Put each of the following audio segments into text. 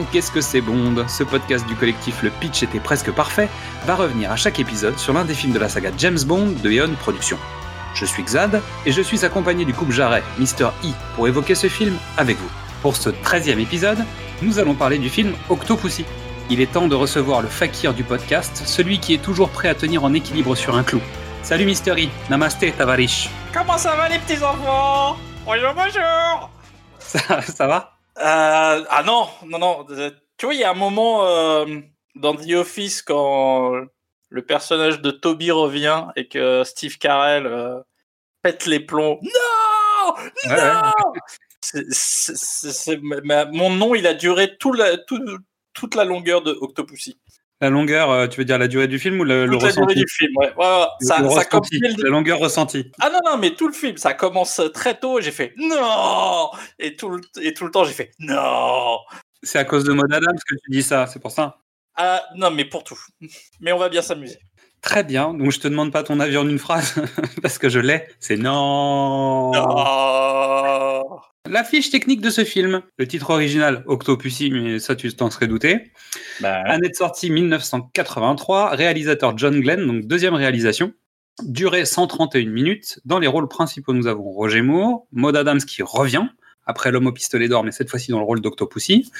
Dans Qu'est-ce que c'est Bond Ce podcast du collectif Le Pitch était presque parfait va revenir à chaque épisode sur l'un des films de la saga James Bond de Eon Productions. Je suis Xad et je suis accompagné du couple Jarret, Mr. E, pour évoquer ce film avec vous. Pour ce 13e épisode, nous allons parler du film Octopussy. Il est temps de recevoir le fakir du podcast, celui qui est toujours prêt à tenir en équilibre sur un clou. Salut Mr. E, namaste Tavarish. Comment ça va les petits enfants Bonjour, bonjour Ça, ça va? Euh, ah non, non, non. Tu vois, il y a un moment euh, dans The Office quand le personnage de Toby revient et que Steve Carell euh, pète les plombs. Non ouais. Non C'est- c'est- c'est- c'est- ma- Mon nom, il a duré tout la, tout- toute la longueur de Octopussy. La longueur, euh, tu veux dire la durée du film ou le, le la durée ressenti du film, ouais. Ouais, ouais. Le Ça, ça ressenti, le- La longueur ressentie. Ah non, non, mais tout le film, ça commence très tôt et j'ai fait non et tout, le, et tout le temps, j'ai fait non C'est à cause de Maud Adams que tu dis ça, c'est pour ça. Ah non, mais pour tout. Mais on va bien s'amuser. Très bien, donc je te demande pas ton avis en une phrase, parce que je l'ai, c'est non. Non. La fiche technique de ce film, le titre original Octopussy, mais ça tu t'en serais douté. Bah, Année de sortie 1983, réalisateur John Glenn, donc deuxième réalisation. Durée 131 minutes. Dans les rôles principaux, nous avons Roger Moore, Maud Adams qui revient, après L'homme au pistolet d'or, mais cette fois-ci dans le rôle d'Octopussy.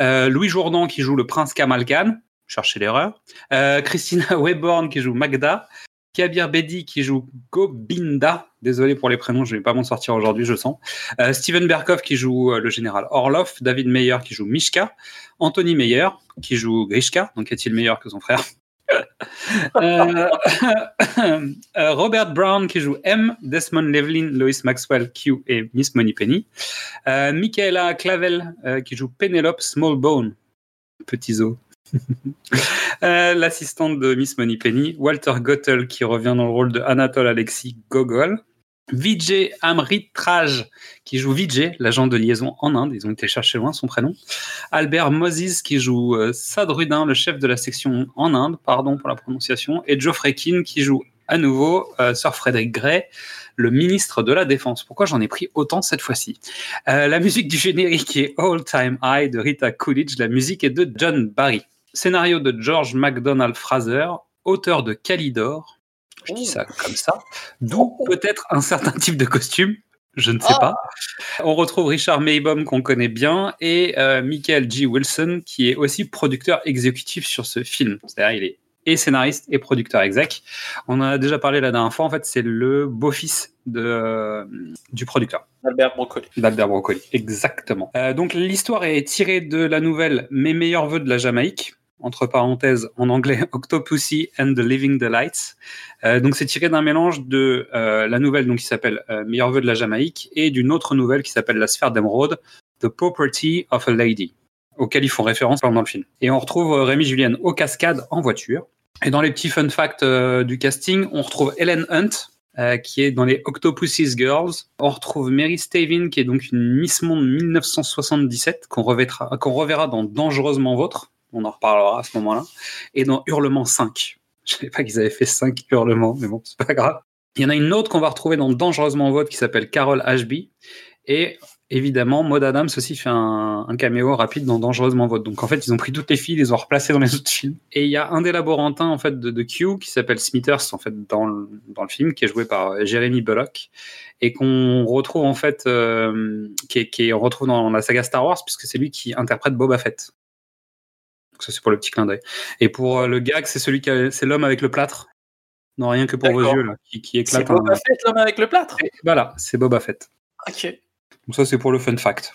Euh, Louis Jourdan qui joue le prince Kamal Khan, cherchez l'erreur. Euh, Christina Webborn qui joue Magda. Kabir Bedi qui joue Gobinda. Désolé pour les prénoms, je vais pas m'en sortir aujourd'hui, je sens. Euh, Steven Berkoff qui joue euh, le général Orloff. David Meyer qui joue Mishka. Anthony Meyer qui joue Grishka. Donc est-il meilleur que son frère Euh, Robert Brown qui joue M, Desmond Levlin, Lois Maxwell, Q et Miss Moneypenny. Euh, Michaela Clavel qui joue Penelope Smallbone, petit os. L'assistante de Miss Moneypenny, Walter Gottel qui revient dans le rôle de Anatole Alexis Gogol. Vijay Amritraj qui joue Vijay, l'agent de liaison en Inde. Ils ont été chercher loin son prénom. Albert Moses qui joue euh, Sadrudin, le chef de la section en Inde, pardon pour la prononciation, et Geoffrey Keane qui joue à nouveau euh, Sir Frederick Gray, le ministre de la Défense. Pourquoi j'en ai pris autant cette fois-ci? Euh, La musique du générique est All Time High de Rita Coolidge, la musique est de John Barry. Scénario de George MacDonald Fraser, auteur de Calidor, je dis ça comme ça, d'où peut-être un certain type de costume, je ne sais pas. On retrouve Richard Maybaum qu'on connaît bien et euh, Michael G. Wilson qui est aussi producteur exécutif sur ce film. C'est-à-dire il est et scénariste et producteur exec. On en a déjà parlé la dernière fois. En fait, c'est le beau-fils de, euh, du producteur. Albert Broccoli. D'Albert Broccoli, exactement. Euh, donc l'histoire est tirée de la nouvelle Mes meilleurs voeux de la Jamaïque, entre parenthèses en anglais Octopussy and the Living Delights. Euh, donc c'est tiré d'un mélange de euh, la nouvelle donc qui s'appelle euh, Meilleurs voeux de la Jamaïque et d'une autre nouvelle qui s'appelle La sphère d'émeraude, The Property of a Lady, auquel ils font référence pendant le film. Et on retrouve euh, Rémi Julien aux cascades en voiture. Et dans les petits fun facts euh, du casting, on retrouve Helen Hunt, qui est dans les Octopussy's Girls. On retrouve Mary Stavin, qui est donc une Miss Monde 1977, qu'on reverra, qu'on reverra dans Dangereusement Vôtre. On en reparlera à ce moment-là. Et dans Hurlement 5. Je savais pas qu'ils avaient fait 5 hurlements, mais bon, c'est pas grave. Il y en a une autre qu'on va retrouver dans Dangereusement Vôtre qui s'appelle Carol Ashby. Et évidemment, Maud Adams aussi fait un, un caméo rapide dans Dangereusement Vôtre. Donc en fait, ils ont pris toutes les filles, les ont replacées dans les autres films. Et il y a un des laborantins en fait de, Q qui s'appelle Smithers en fait dans le, dans le film, qui est joué par euh, Jeremy Bullock et qu'on retrouve en fait, euh, qui, est, qui est- retrouve dans la saga Star Wars puisque c'est lui qui interprète Boba Fett. Donc ça c'est pour le petit clin d'œil. Et pour euh, le gag, c'est celui qui, a- c'est l'homme avec le plâtre. Non rien que pour vos yeux là, qui, qui C'est éclate. un- Boba Fett, l'homme avec le plâtre? Et Voilà, c'est Boba Fett. Ok. Donc ça, c'est pour le fun fact.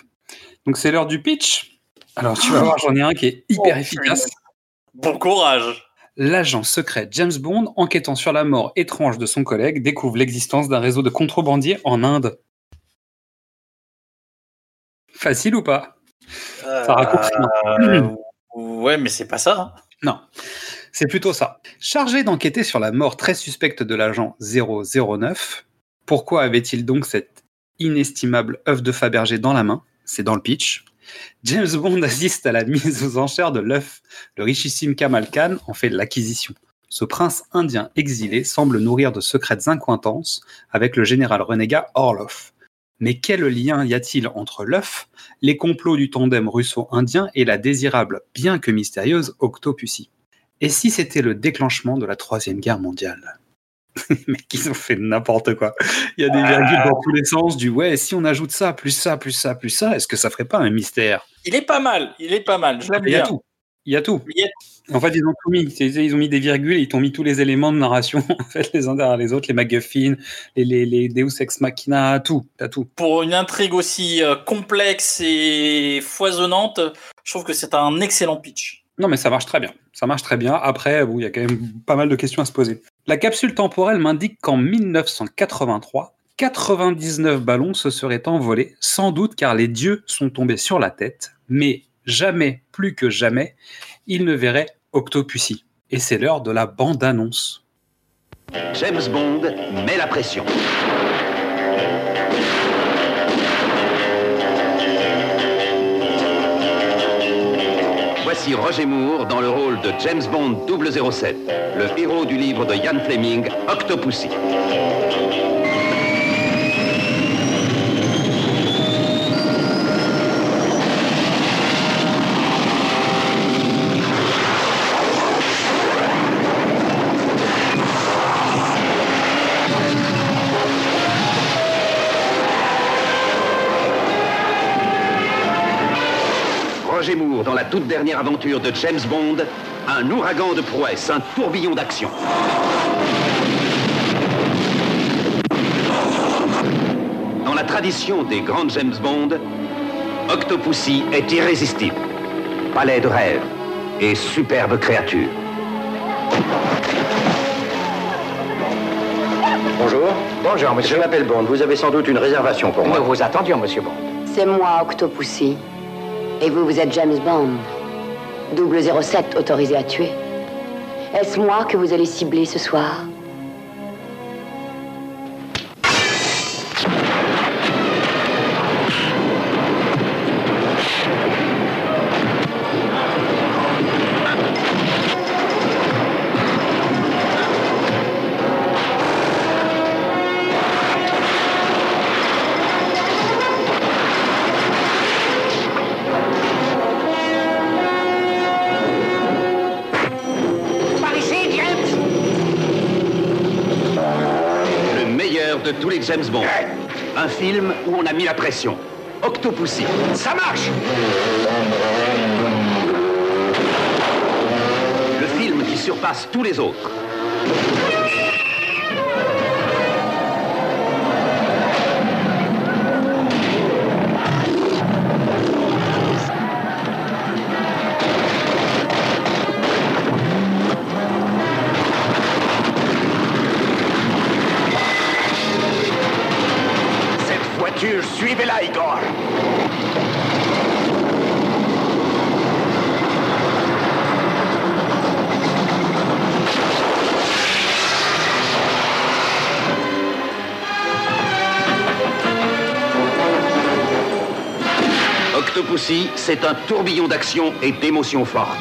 Donc c'est l'heure du pitch. Alors tu vas voir, j'en ai un qui est hyper Oh, efficace. Bon courage. L'agent secret James Bond, enquêtant sur la mort étrange de son collègue, découvre l'existence d'un réseau de contrebandiers en Inde. Facile ou pas? Ça raccourcit. Euh, ouais, mais c'est pas ça. hein. Non, c'est plutôt ça. Chargé d'enquêter sur la mort très suspecte de l'agent 009, pourquoi avait-il donc cette inestimable œuf de Fabergé dans la main? C'est dans le pitch. James Bond assiste à la mise aux enchères de l'œuf. Le richissime Kamal Khan en fait l'acquisition. Ce prince indien exilé semble nourrir de secrètes incointances avec le général renégat Orloff. Mais quel lien y a-t-il entre l'œuf, les complots du tandem russo-indien et la désirable, bien que mystérieuse, Octopussy? Et si c'était le déclenchement de la Troisième Guerre mondiale? Mais qu'ils ont fait n'importe quoi. Il y a des virgules dans tous les sens du ouais, si on ajoute ça, plus ça, plus ça, plus ça, est-ce que ça ferait pas un mystère? Il est pas mal, il est pas mal. Je l'aime Il y a bien. tout. Il y a tout. En fait, ils ont tout mis. Ils ont mis des virgules, ils t'ont mis tous les éléments de narration, en fait, les uns derrière les autres, les MacGuffin, les, les, les Deus Ex Machina, tout. T'as tout. Pour une intrigue aussi euh, complexe et foisonnante, je trouve que c'est un excellent pitch. Non, mais ça marche très bien. Ça marche très bien. Après, bon, il y a quand même pas mal de questions à se poser. La capsule temporelle m'indique qu'en 1983, 99 ballons se seraient envolés, sans doute car les dieux sont tombés sur la tête, mais jamais, plus que jamais, ils ne verraient Octopussy. Et c'est l'heure de la bande-annonce. James Bond met la pression. Voici Roger Moore dans le rôle de James Bond 007, le héros du livre de Ian Fleming, Octopussy. Dans la toute dernière aventure de James Bond, un ouragan de prouesse, un tourbillon d'action. Dans la tradition des grands James Bond, Octopussy est irrésistible. Palais de rêve et superbe créature. Bonjour. Bonjour, monsieur. Je m'appelle Bond. Vous avez sans doute une réservation pour moi. Nous vous attendions, monsieur Bond. C'est moi, Octopussy. Et vous, vous êtes James Bond. 007 autorisé à tuer. Est-ce moi que vous allez cibler ce soir? James Bond. Un film où on a mis la pression. Octopussy. Ça marche Le film qui surpasse tous les autres. C'est un tourbillon d'action et d'émotions fortes.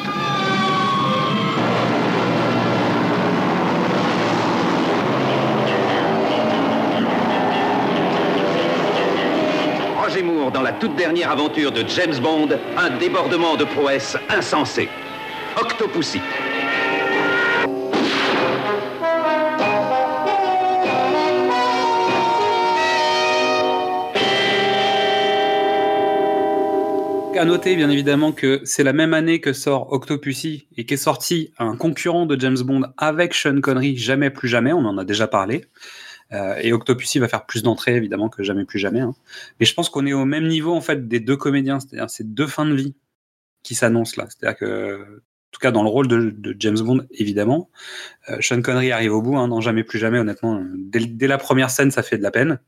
Roger Moore dans la toute dernière aventure de James Bond, un débordement de prouesse insensé. Octopussy. Noter, bien évidemment, que c'est la même année que sort Octopussy et qu'est sorti un concurrent de James Bond avec Sean Connery, Jamais plus jamais, on en a déjà parlé. Euh, et Octopussy va faire plus d'entrées, évidemment, que Jamais plus jamais. hein. Mais je pense qu'on est au même niveau, en fait, des deux comédiens, c'est-à-dire ces deux fins de vie qui s'annoncent là. C'est-à-dire que, en tout cas, dans le rôle de, James Bond, évidemment, euh, Sean Connery arrive au bout, hein, dans Jamais plus jamais, honnêtement. Dès, la première scène, ça fait de la peine.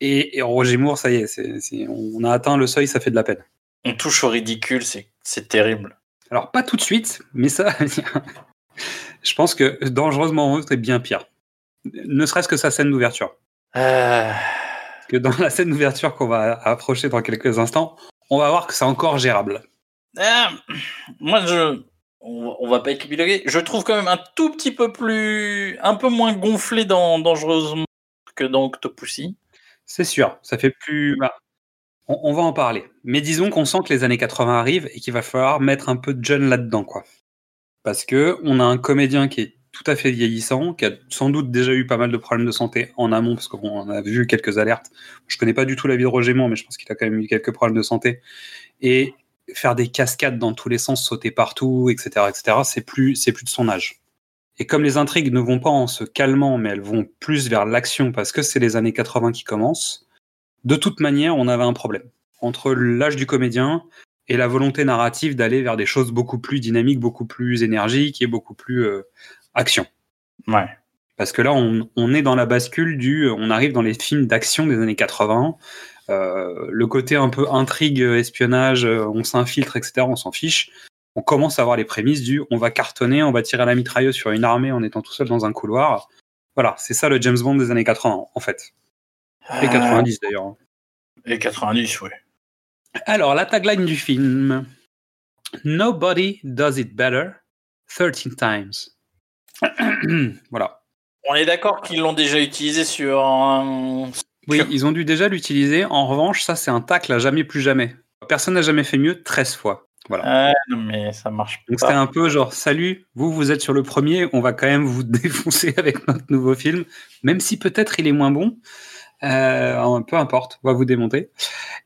Et, Roger Moore, ça y est, on a atteint le seuil, ça fait de la peine. On touche au ridicule, c'est terrible. Alors, pas tout de suite, mais ça, je pense que Dangereusement Heureux, c'est bien pire. Ne serait-ce que sa scène d'ouverture. Euh, que dans la scène d'ouverture qu'on va approcher dans quelques instants, on va voir que c'est encore gérable. ah, moi, je. On va- on va pas épiloguer. Je trouve quand même un tout petit peu plus. un peu moins gonflé dans Dangereusement que dans Octopussy. C'est sûr, ça fait plus. bah, on, va en parler. Mais disons qu'on sent que les années 80 arrivent et qu'il va falloir mettre un peu de jeune là-dedans, quoi. Parce que on a un comédien qui est tout à fait vieillissant, qui a sans doute déjà eu pas mal de problèmes de santé en amont, parce qu'on a vu quelques alertes. Je connais pas du tout la vie de Roger mais je pense qu'il a quand même eu quelques problèmes de santé. Et faire des cascades dans tous les sens, sauter partout, etc., etc., c'est plus, c'est plus de son âge. Et comme les intrigues ne vont pas en se calmant, mais elles vont plus vers l'action parce que c'est les années 80 qui commencent, de toute manière, on avait un problème. Entre l'âge du comédien et la volonté narrative d'aller vers des choses beaucoup plus dynamiques, beaucoup plus énergiques et beaucoup plus euh, action. Ouais. Parce que là, on, on est dans la bascule du. On arrive dans les films d'action des années 80. Euh, le côté un peu intrigue, espionnage, euh, on s'infiltre, etc., on s'en fiche. On commence à avoir les prémices du on va cartonner, on va tirer à la mitrailleuse sur une armée en étant tout seul dans un couloir. Voilà, c'est ça le James Bond des années 80, en fait. Et 90 d'ailleurs. Euh, Et 90, oui. Alors, la tagline du film Nobody does it better 13 times. voilà. On est d'accord qu'ils l'ont déjà utilisé sur un. Oui, ils ont dû déjà l'utiliser. En revanche, ça, c'est un tacle à jamais plus jamais. Personne n'a jamais fait mieux 13 fois. Voilà. Non, mais ça marche Donc c'était un peu genre, salut, vous, vous êtes sur le premier, on va quand même vous défoncer avec notre nouveau film, même si peut-être il est moins bon. Euh, peu importe, on va vous démonter.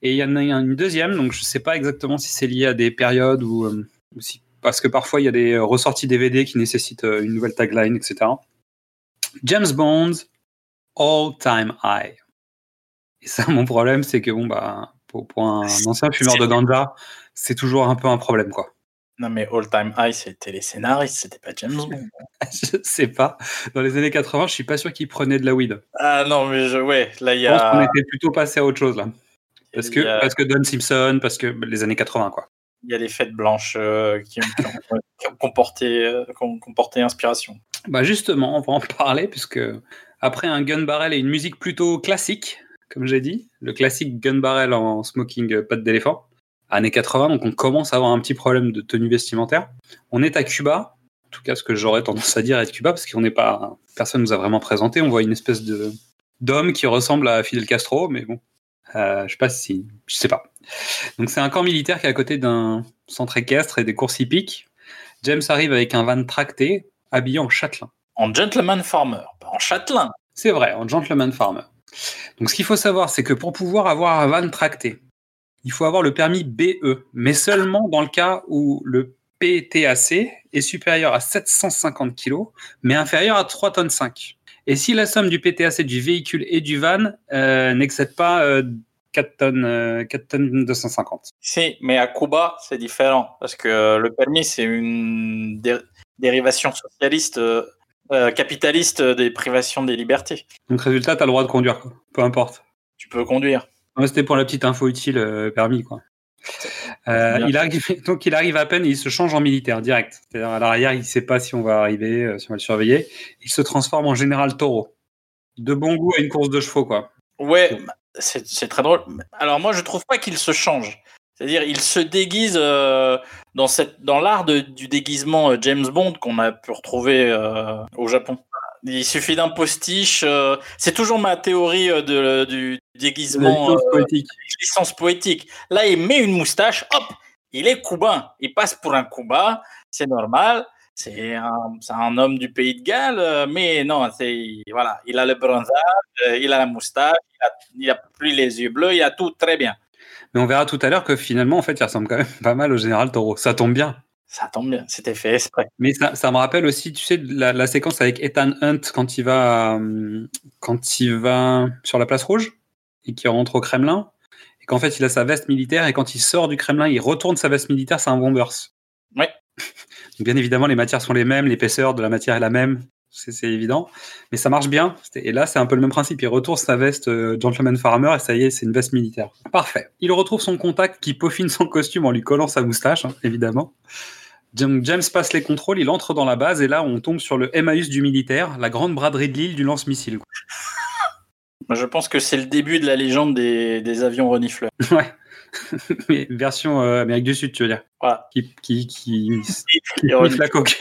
Et il y en a une deuxième, donc je sais pas exactement si c'est lié à des périodes ou, euh, ou si, parce que parfois il y a des ressorties DVD qui nécessitent euh, une nouvelle tagline, etc. James Bond, All Time High. Et ça, mon problème, c'est que bon, bah, pour, pour un ancien fumeur de ganja, c'est toujours un peu un problème, quoi. Non, mais All Time High, c'était les scénaristes, c'était pas James Bond. je sais pas. Dans les années 80, je suis pas sûr qu'ils prenaient de la weed. Ah non, mais je, ouais, là, il y Je pense qu'on a. était plutôt passé à autre chose, là. Parce que, a- parce que Don Simpson, parce que les années 80, quoi. il y a les fêtes blanches euh, qui, ont, qui ont- qui ont comporté, euh, qui ont comporté inspiration. Bah justement, on va en parler, puisque après un gun barrel et une musique plutôt classique, comme j'ai dit, le classique gun barrel en smoking euh, patte d'éléphant, années 80, donc on commence à avoir un petit problème de tenue vestimentaire. On est à Cuba, en tout cas ce que j'aurais tendance à dire être Cuba, parce qu'on n'est pas, personne nous a vraiment présenté, on voit une espèce de d'homme qui ressemble à Fidel Castro, mais bon, euh, je sais pas si, je sais pas. Donc c'est un camp militaire qui est à côté d'un centre équestre et des courses hippiques. James arrive avec un van tracté, habillé en châtelain. En gentleman farmer, pas en châtelain. C'est vrai, en gentleman farmer. Donc ce qu'il faut savoir, c'est que pour pouvoir avoir un van tracté, il faut avoir le permis BE, mais seulement dans le cas où le PTAC est supérieur à 750 kg, mais inférieur à 3 tonnes 5. Et si la somme du PTAC du véhicule et du van euh, n'excède pas euh, 4 tonnes, euh, 4 tonnes 250. Si, mais à Cuba, c'est différent. Parce que le permis, c'est une dé- dérivation socialiste, euh, euh, capitaliste des privations des libertés. Donc résultat, tu as le droit de conduire, quoi. peu importe. Tu peux conduire. C'était pour la petite info utile, euh, permis. Quoi. Euh, il arrive, donc il arrive à peine et il se change en militaire direct. C'est-à-dire à l'arrière, il ne sait pas si on va arriver, euh, si on va le surveiller. Il se transforme en général taureau. De bon goût à une course de chevaux, quoi. Ouais, c'est c'est très drôle. Alors moi, je trouve pas qu'il se change. C'est-à-dire, il se déguise euh, dans, cette, dans l'art du déguisement James Bond qu'on a pu retrouver au Japon. Il suffit d'un postiche. euh, c'est toujours ma théorie euh, de, du déguisement Licence euh, poétique. licence poétique. Là, il met une moustache, hop, il est cubain. Il passe pour un cubain, c'est normal. C'est un, c'est un homme du pays de Galles, euh, mais non, c'est voilà, il a le bronzage, euh, il a la moustache, il a, il a plus les yeux bleus, il a tout très bien. Mais on verra tout à l'heure que finalement, en fait, il ressemble quand même pas mal au général taureau. Ça tombe bien. Ça tombe bien, c'était fait exprès. Mais ça, ça me rappelle aussi, tu sais, la, la séquence avec Ethan Hunt quand il va, euh, quand il va sur la place rouge et qu'il rentre au Kremlin et qu'en fait il a sa veste militaire et quand il sort du Kremlin, il retourne sa veste militaire, c'est un Bombers. Ouais. Donc bien évidemment, les matières sont les mêmes, l'épaisseur de la matière est la même, c'est évident, mais ça marche bien. Et là, c'est un peu le même principe. Il retourne sa veste euh, Gentleman Farmer et ça y est, c'est une veste militaire. Parfait. Il retrouve son contact qui peaufine son costume en lui collant sa moustache, hein, évidemment. James James passe les contrôles, il entre dans la base et là on tombe sur le Emmaüs du militaire, la grande braderie de l'île du lance-missile. je pense que c'est le début de la légende des, des avions renifleurs. Ouais. Mais version euh, Amérique du Sud, tu veux dire Voilà. Qui, qui, qui, la coque.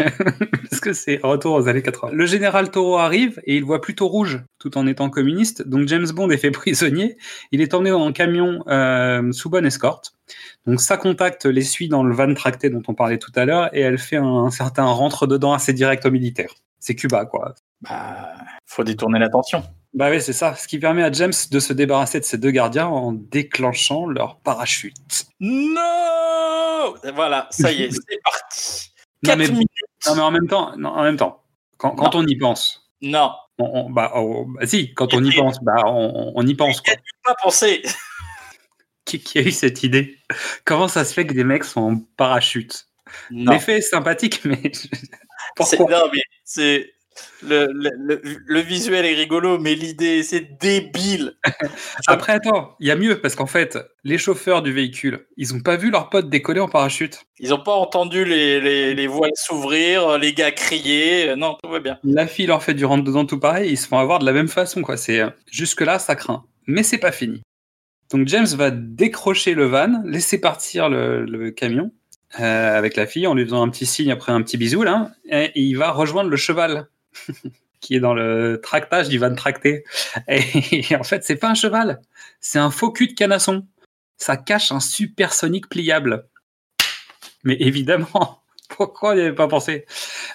Parce que c'est retour aux années 80. Le général Toro arrive et il voit plutôt rouge tout en étant communiste. Donc James Bond est fait prisonnier. Il est emmené en camion euh, sous bonne escorte. Donc sa contact les suit dans le van tracté dont on parlait tout à l'heure et elle fait un, un certain rentre dedans assez direct au militaire. C'est Cuba, quoi. Bah, faut détourner l'attention. Bah oui, c'est ça. Ce qui permet à James de se débarrasser de ses deux gardiens en déclenchant leur parachute. Non Voilà, ça y est, c'est parti. Non 4 mais, minutes. non, mais en même temps, non, en même temps, quand, quand on y pense, Non, on, on- bah, oh, bah, si, quand on y pense, bah, on, on y pense. Quoi. pas pensé. Qui, qui a eu cette idée Comment ça se fait que des mecs sont en parachute? L'effet est sympathique, mais pourquoi? non, mais c'est le, le, le, le visuel est rigolo, mais l'idée c'est débile. Après, attends, il y a mieux parce qu'en fait, les chauffeurs du véhicule, ils ont pas vu leur pote décoller en parachute. Ils ont pas entendu les, les, les voiles s'ouvrir, les gars crier. Non, tout va bien. La fille leur fait du rentre dedans tout pareil, ils se font avoir de la même façon quoi. C'est jusque là ça craint, mais c'est pas fini. Donc James va décrocher le van, laisser partir le, camion euh, avec la fille en lui faisant un petit signe après un petit bisou là, et, il va rejoindre le cheval qui est dans le tractage du van tracté. Et, en fait c'est pas un cheval, c'est un faux cul de canasson. Ça cache un supersonique pliable. Mais évidemment, pourquoi on n'y avait pas pensé?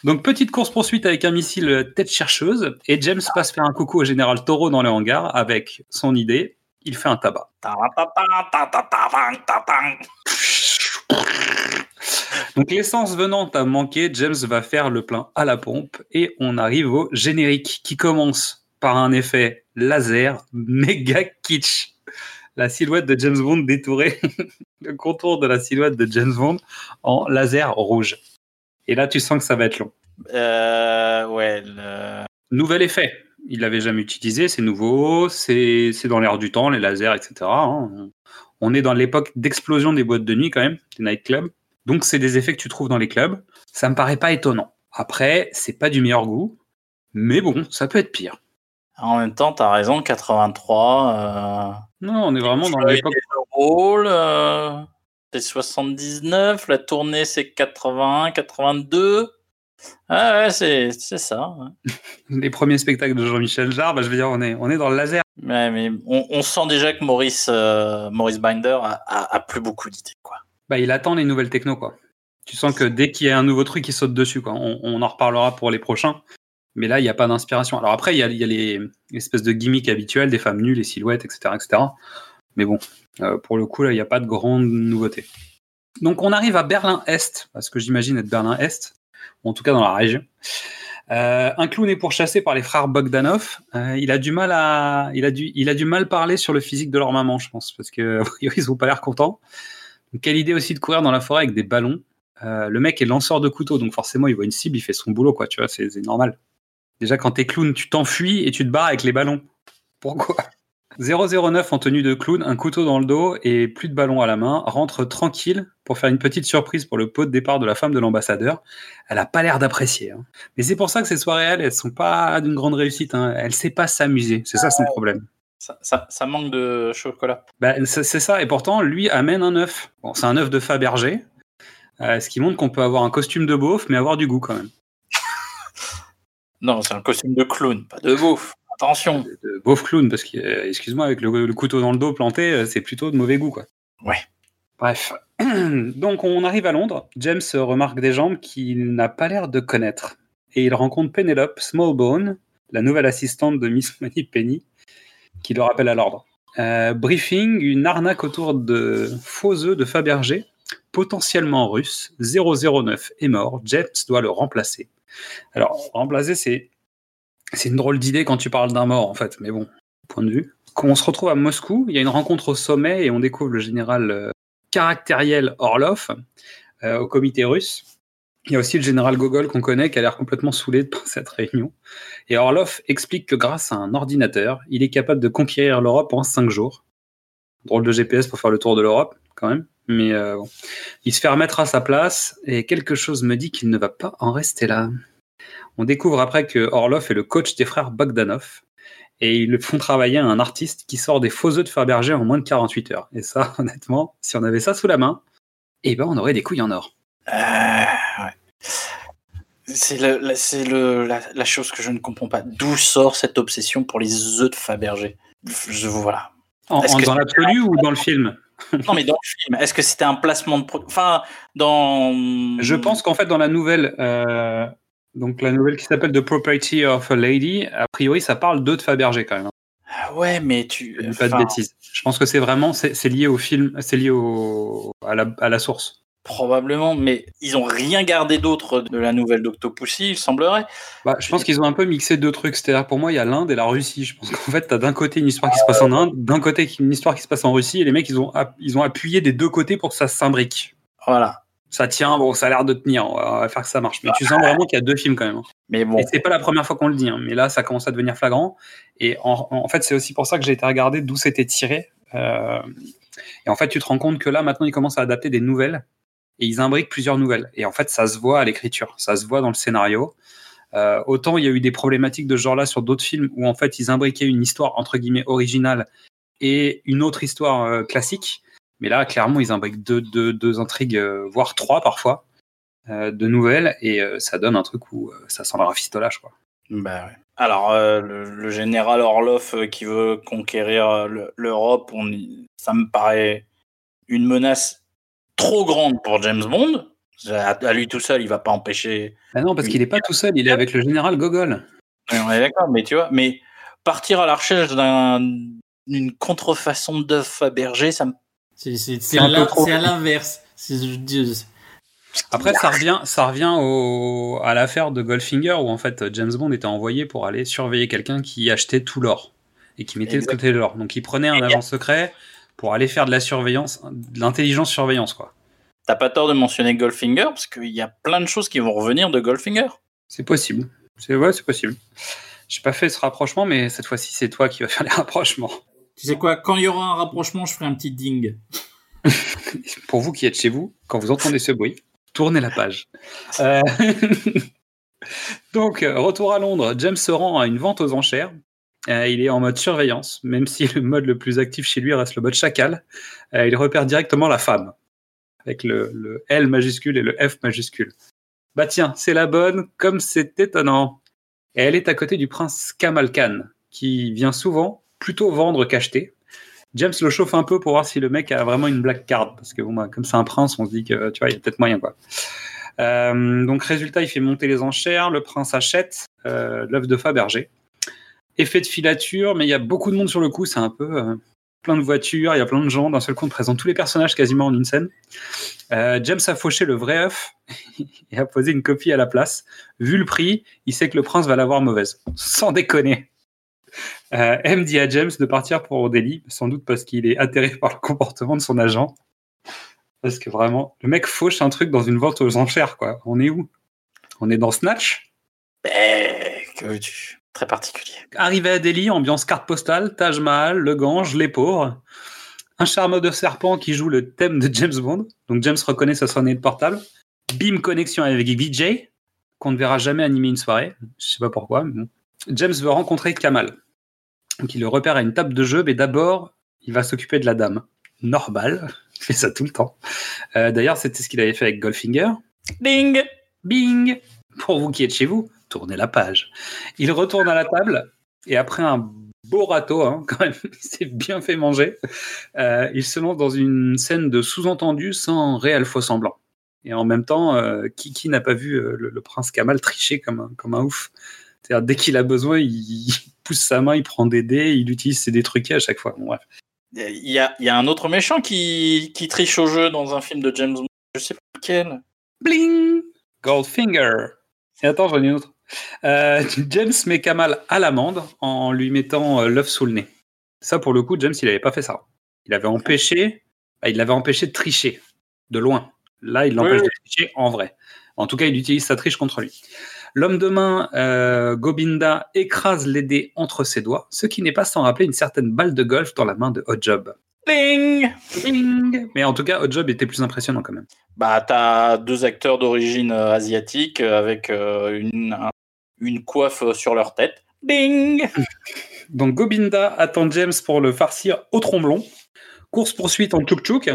Donc, petite course-poursuite avec un missile tête chercheuse, et James passe faire un coucou au général Toro dans le hangar avec son idée. Il fait un tabac. Donc, l'essence venant à manquer, James va faire le plein à la pompe, et on arrive au générique qui commence par un effet laser méga kitsch. La silhouette de James Bond détourée, le contour de la silhouette de James Bond en laser rouge. Et là, tu sens que ça va être long. Euh, ouais, le- Nouvel effet. Il l'avait jamais utilisé, c'est nouveau, c'est dans l'air du temps, les lasers, etc. hein. On est dans l'époque d'explosion des boîtes de nuit quand même, des nightclubs. Donc c'est des effets que tu trouves dans les clubs. Ça me paraît pas étonnant. Après, c'est pas du meilleur goût, mais bon, ça peut être pire. En même temps, t'as raison, 83. Non, on est vraiment dans Euh, l'époque. le rôle, euh, c'est 79. La tournée, c'est 81, 82. Ah ouais, c'est c'est ça. Les premiers spectacles de Jean-Michel Jarre, bah, je veux dire, on est, on est dans le laser. Ouais, mais on, on sent déjà que Maurice, euh, Maurice Binder a, a- a plus beaucoup d'idées. quoi. Bah, il attend les nouvelles techno, quoi. Tu sens que dès qu'il y a un nouveau truc, il saute dessus, quoi. On, on en reparlera pour les prochains. Mais là, il n'y a pas d'inspiration. Alors après, il y a, y a les les espèces de gimmicks habituels, des femmes nues, les silhouettes, etc. etc. Mais bon, euh, pour le coup, là, il n'y a pas de grande nouveauté. Donc on arrive à Berlin-Est, parce que j'imagine être Berlin-Est, en tout cas dans la région. Euh, un clown est pourchassé par les frères Bogdanov. Euh, il a du mal à, il a du, il a du mal parler sur le physique de leur maman, je pense, parce que ils ont pas l'air contents. Quelle idée aussi de courir dans la forêt avec des ballons. Euh, le mec est lanceur de couteau, donc forcément il voit une cible, il fait son boulot, quoi. Tu vois, c'est normal. Déjà quand t'es clown, tu t'enfuis et tu te barres avec les ballons. Pourquoi? 009 en tenue de clown, un couteau dans le dos et plus de ballon à la main, rentre tranquille pour faire une petite surprise pour le pot de départ de la femme de l'ambassadeur. Elle a pas l'air d'apprécier. hein. Mais c'est pour ça que ces soirées, elles, elles sont pas d'une grande réussite. Hein. Elle sait pas s'amuser. C'est ça son problème. Ça, ça, ça manque de chocolat. C'est c'est ça. Et pourtant, lui amène un œuf. Bon, c'est un œuf de Fabergé. Euh, ce qui montre qu'on peut avoir un costume de beauf, mais avoir du goût quand même. Non, c'est un costume de clown, pas de beauf. Attention. De, de beauf clown, parce que, euh, excuse-moi, avec le, le couteau dans le dos planté, euh, c'est plutôt de mauvais goût, quoi. Ouais. Bref. Donc, on arrive à Londres. James remarque des jambes qu'il n'a pas l'air de connaître. Et il rencontre Penelope Smallbone, la nouvelle assistante de Miss Moneypenny, qui le rappelle à l'ordre. Euh, briefing, une arnaque autour de faux œufs de Fabergé, potentiellement russe. 009 est mort. James doit le remplacer. Alors, remplacer, c'est c'est une drôle d'idée quand tu parles d'un mort, en fait, mais bon, point de vue. Quand on se retrouve à Moscou, il y a une rencontre au sommet et on découvre le général euh, caractériel Orlov euh, au comité russe. Il y a aussi le général Gogol qu'on connaît qui a l'air complètement saoulé par cette réunion. Et Orlov explique que grâce à un ordinateur, il est capable de conquérir l'Europe en 5 jours. Drôle de GPS pour faire le tour de l'Europe, quand même. Mais euh, il se fait remettre à sa place et quelque chose me dit qu'il ne va pas en rester là. On découvre après que Orlov est le coach des frères Bogdanov et ils le font travailler à un artiste qui sort des faux œufs de Fabergé en moins de 48 heures. Et ça, honnêtement, si on avait ça sous la main, eh ben on aurait des couilles en or. Euh, ouais. C'est la- chose que je ne comprends pas. D'où sort cette obsession pour les œufs de Fabergé Je voilà. En, dans l'absolu ou dans le film? Non, mais dans le film, est-ce que c'était un placement de. Enfin, dans. Je pense qu'en fait, dans la nouvelle, euh, donc la nouvelle qui s'appelle The Property of a Lady, a priori, ça parle d'œufs de Fabergé quand même. Ah Ouais, mais tu. Je dis pas de bêtises. Je pense que c'est vraiment, c'est lié au film, c'est lié au, à, la, à la source. Probablement, mais ils ont rien gardé d'autre de la nouvelle d'Octopussy, il semblerait. Bah, je pense qu'ils ont un peu mixé deux trucs. C'est-à-dire, pour moi, il y a l'Inde et la Russie. Je pense qu'en fait, t'as d'un côté une histoire qui se passe en Inde, d'un côté une histoire qui se passe en Russie, et les mecs, ils ont, ils ont appuyé des deux côtés pour que ça s'imbrique. Voilà. Ça tient, bon, ça a l'air de tenir. On va faire que ça marche. Mais tu sens vraiment qu'il y a deux films quand même. hein. Mais bon. Et c'est pas la première fois qu'on le dit, hein, mais là, ça commence à devenir flagrant. Et en, en fait, c'est aussi pour ça que j'ai été regarder d'où c'était tiré. Euh, et en fait, tu te rends compte que là, maintenant, ils commencent à adapter des nouvelles et ils imbriquent plusieurs nouvelles. Et en fait, ça se voit à l'écriture, ça se voit dans le scénario. Euh, autant il y a eu des problématiques de ce genre-là sur d'autres films où en fait ils imbriquaient une histoire entre guillemets originale et une autre histoire euh, classique. Mais là, clairement, ils imbriquent deux, deux, deux intrigues, euh, voire trois parfois, euh, de nouvelles, et euh, ça donne un truc où euh, ça sent le rafistolage, quoi. Bah ouais. Alors, euh, le, le général Orloff euh, qui veut conquérir euh, le- l'Europe, y- ça me paraît une menace trop grande pour James Bond. À, à lui tout seul, il va pas empêcher. Ah non, parce qu'il est pas tout seul, il est avec le général Gogol. Ouais, On est d'accord, mais tu vois, mais partir à la recherche d'un- d'une contrefaçon d'œuf Fabergé, ça me. C'est à l'inverse. Après, ça revient, ça revient au, à l'affaire de Goldfinger où en fait James Bond était envoyé pour aller surveiller quelqu'un qui achetait tout l'or et qui mettait de côté l'or. Donc il prenait un agent secret pour aller faire de la surveillance, de l'intelligence surveillance quoi. T'as pas tort de mentionner Goldfinger parce qu'il y a plein de choses qui vont revenir de Goldfinger. C'est possible. C'est ouais, c'est possible. J'ai pas fait ce rapprochement, mais cette fois-ci c'est toi qui vas faire les rapprochements. Tu sais quoi, quand il y aura un rapprochement, je ferai un petit ding. Pour vous qui êtes chez vous, quand vous entendez ce bruit, tournez la page. Euh, Donc, euh, retour à Londres, James se rend à une vente aux enchères. Euh, il est en mode surveillance, même si le mode le plus actif chez lui reste le mode chacal. Euh, il repère directement la femme, avec le, le L majuscule et le F majuscule. Bah tiens, c'est la bonne, comme c'est étonnant. Et elle est à côté du prince Kamal Khan, qui vient souvent plutôt vendre qu'acheter. James le chauffe un peu pour voir si le mec a vraiment une black card, parce que bah, comme c'est un prince, on se dit que tu vois, il y a peut-être moyen. Euh, donc résultat, il fait monter les enchères, le prince achète euh, l'œuf de Fabergé. Effet de filature, mais il y a beaucoup de monde sur le coup, c'est un peu euh, plein de voitures, il y a plein de gens, d'un seul coup on te présente tous les personnages quasiment en une scène. Euh, James a fauché le vrai œuf et a posé une copie à la place. Vu le prix, il sait que le prince va l'avoir mauvaise. Sans déconner. Euh, M dit à James de partir pour Delhi, sans doute parce qu'il est atterré par le comportement de son agent. Parce que vraiment, le mec fauche un truc dans une vente aux enchères, quoi. On est où? On est dans Snatch? Eh, que veux-tu Très particulier. Arrivé à Delhi, ambiance carte postale, Taj Mahal, le Gange, les pauvres. Un charmeur de serpent qui joue le thème de James Bond. Donc James reconnaît sa sonnette de portable. Bim connexion avec VJ, qu'on ne verra jamais animer une soirée. Je sais pas pourquoi. mais bon. James veut rencontrer Kamal. Donc il le repère à une table de jeu, mais d'abord, il va s'occuper de la dame. Normal, il fait ça tout le temps. Euh, D'ailleurs, c'était ce qu'il avait fait avec Goldfinger. Ding Bing Pour vous qui êtes chez vous, tournez la page. Il retourne à la table et après un beau râteau, hein, quand même, il s'est bien fait manger, euh, il se lance dans une scène de sous-entendu sans réel faux semblant. Et en même temps, euh, qui, qui n'a pas vu euh, le, le prince Kamal tricher comme un, comme un ouf? C'est-à-dire, dès qu'il a besoin, il pousse sa main, il prend des dés, il utilise ses dés truqués à chaque fois. Bon, bref. Il y a, il y a un autre méchant qui, qui triche au jeu dans un film de James Bond. Je sais pas lequel. Bling Goldfinger. Et attends, j'en ai une autre. Euh, James met Kamal à l'amende en lui mettant euh, l'œuf sous le nez. Ça, pour le coup, James, il n'avait pas fait ça. Il avait empêché, bah, il l'avait empêché de tricher, de loin. Là, il l'empêche Oui, de tricher en vrai. En tout cas, il utilise sa triche contre lui. L'homme de main, euh, Gobinda, écrase les dés entre ses doigts, ce qui n'est pas sans rappeler une certaine balle de golf dans la main de Oddjob. Ding Bling Mais en tout cas, Oddjob était plus impressionnant quand même. Bah, t'as deux acteurs d'origine euh, asiatique euh, avec euh, une, un- une coiffe sur leur tête. Ding Donc Gobinda attend James pour le farcir au tromblon. Course poursuite en tchouk-tchouk.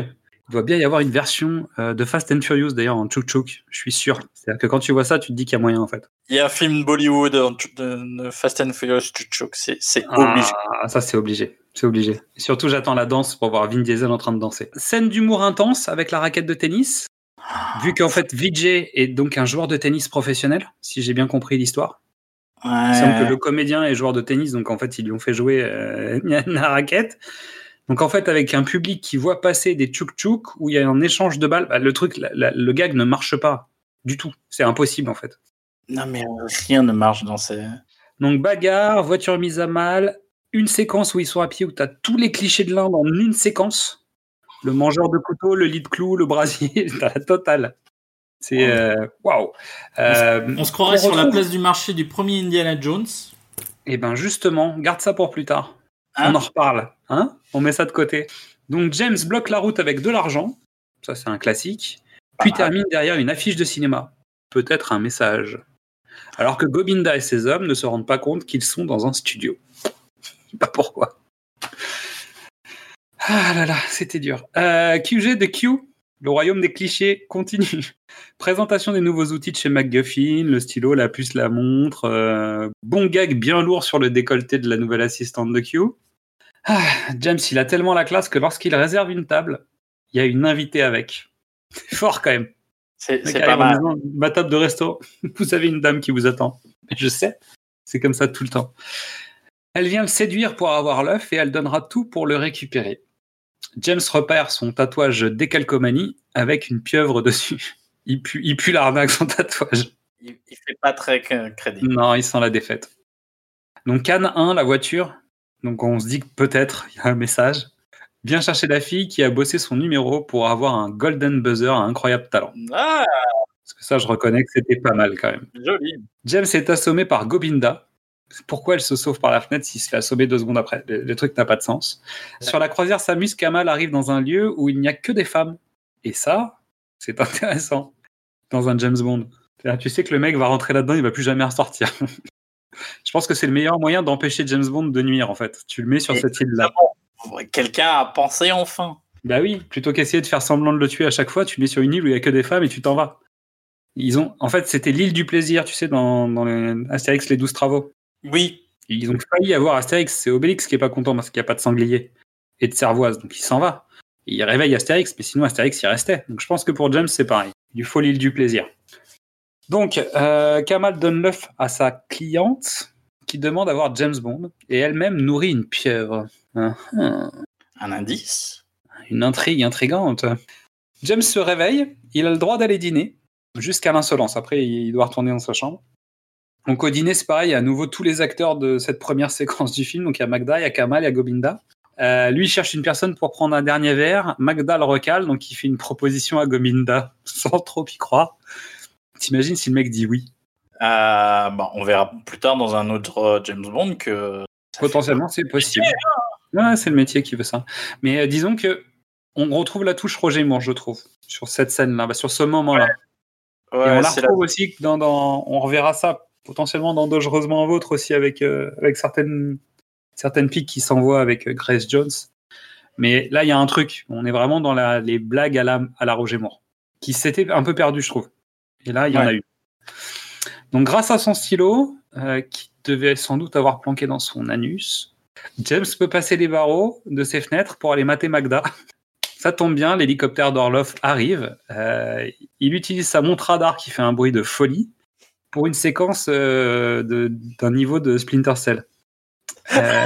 Il doit bien y avoir une version euh, de Fast and Furious d'ailleurs en tchouk-tchouk, je suis sûr. C'est-à-dire que quand tu vois ça, tu te dis qu'il y a moyen en fait. Il y a un film Bollywood de, Fast and Furious Chuchuk, c'est c'est obligé. Ah, ça c'est obligé, c'est obligé. Et surtout, j'attends la danse pour voir Vin Diesel en train de danser. Scène d'humour intense avec la raquette de tennis. Vu qu'en fait Vijay est donc un joueur de tennis professionnel, si j'ai bien compris l'histoire. Il semble que Ouais. le comédien est joueur de tennis, donc en fait ils lui ont fait jouer euh, la raquette. Donc en fait avec un public qui voit passer des tchouk-tchouk où il y a un échange de balles, bah, le truc, la- la- le gag ne marche pas du tout. C'est impossible en fait. Non mais euh, rien ne marche dans ces. Donc bagarre, voiture mise à mal, une séquence où ils sont à pied où tu as tous les clichés de l'Inde en une séquence. Le mangeur de couteau, le lit de clous, le brasier, t'as la totale. C'est euh, waouh. Euh, On se croirait on sur la place du marché du premier Indiana Jones. Eh ben justement, garde ça pour plus tard. Hein On en reparle, hein On met ça de côté. Donc James bloque la route avec de l'argent, ça c'est un classique, puis termine derrière une affiche de cinéma, peut-être un message. Alors que Gobinda et ses hommes ne se rendent pas compte qu'ils sont dans un studio. Je sais pas pourquoi. Ah là là, c'était dur. Euh, QG de Q, le royaume des clichés continue. Présentation des nouveaux outils de chez McGuffin, le stylo, la puce, la montre. euh, bon gag bien lourd sur le décolleté de la nouvelle assistante de Q. Ah, James, il a tellement la classe que lorsqu'il réserve une table, il y a une invitée avec. C'est fort quand même. C'est pas mal. disant, Ma table de resto, vous avez une dame qui vous attend. Je sais, c'est comme ça tout le temps. Elle vient le séduire pour avoir l'œuf et elle donnera tout pour le récupérer. James repère son tatouage décalcomanie avec une pieuvre dessus. Il pue, il pue l'arnaque son tatouage. Il, il fait pas très cr- crédible. Non, il sent la défaite. Donc Cannes 1, la voiture. Donc on se dit que peut-être il y a un message. Viens chercher la fille qui a bossé son numéro pour avoir un golden buzzer à incroyable talent. Ah, Parce que ça, je reconnais que c'était pas mal quand même. joli. James est assommé par Gobinda. Pourquoi elle se sauve par la fenêtre s'il se fait assommer deux secondes après? Le, le truc n'a pas de sens. Sur la croisière Samus, Kamal arrive dans un lieu où il n'y a que des femmes. Et ça, c'est intéressant dans un James Bond. Tu sais que le mec va rentrer là-dedans, il va plus jamais ressortir. Je pense que c'est le meilleur moyen d'empêcher James Bond de nuire, en fait. Tu le mets sur Et cette île-là. Quelqu'un a pensé enfin. Bah oui, plutôt qu'essayer de faire semblant de le tuer à chaque fois, tu le mets sur une île où il n'y a que des femmes et tu t'en vas. Ils ont, en fait, c'était l'île du plaisir, tu sais, dans, dans les Astérix, les 12 travaux. Oui. Ils ont failli avoir Astérix, c'est Obélix qui est pas content parce qu'il n'y a pas de sanglier et de cervoise, donc il s'en va. Il réveille Astérix, mais sinon Astérix il restait. Donc je pense que pour James c'est pareil. Il lui faut l'île du plaisir. Donc euh, Kamal donne l'œuf à sa cliente qui demande à voir James Bond et elle-même nourrit une pieuvre. Ah, ah. Un indice? Une intrigue intrigante. James se réveille, il a le droit d'aller dîner, jusqu'à l'insolence. Après, il doit retourner dans sa chambre. Donc au dîner, c'est pareil, il y a à nouveau tous les acteurs de cette première séquence du film. Donc il y a Magda, il y a Kamal, il y a Gobinda. Euh, lui il cherche une personne pour prendre un dernier verre. Magda le recale, donc il fait une proposition à Gobinda sans trop y croire. T'imagines si le mec dit oui? Euh, bon, on verra plus tard dans un autre euh, James Bond que. Potentiellement, c'est possible. Ouais, c'est le métier qui veut ça. Mais euh, disons que on retrouve la touche Roger Moore, je trouve, sur cette scène-là, bah, sur ce moment-là. Et on la retrouve aussi dans, dans- on reverra ça potentiellement dans Dangereusement Vôtre aussi avec, euh, avec certaines, certaines piques qui s'envoient avec Grace Jones. Mais là, il y a un truc. On est vraiment dans la, les blagues à la, à la Roger Moore, qui s'était un peu perdu, je trouve. Et là, il y en a eu. Donc, grâce à son stylo, euh, qui devait sans doute avoir planqué dans son anus, James peut passer les barreaux de ses fenêtres pour aller mater Magda. Ça tombe bien, l'hélicoptère d'Orloff arrive. Euh, il utilise sa montre radar qui fait un bruit de folie pour une séquence euh, d'un niveau de Splinter Cell. Euh,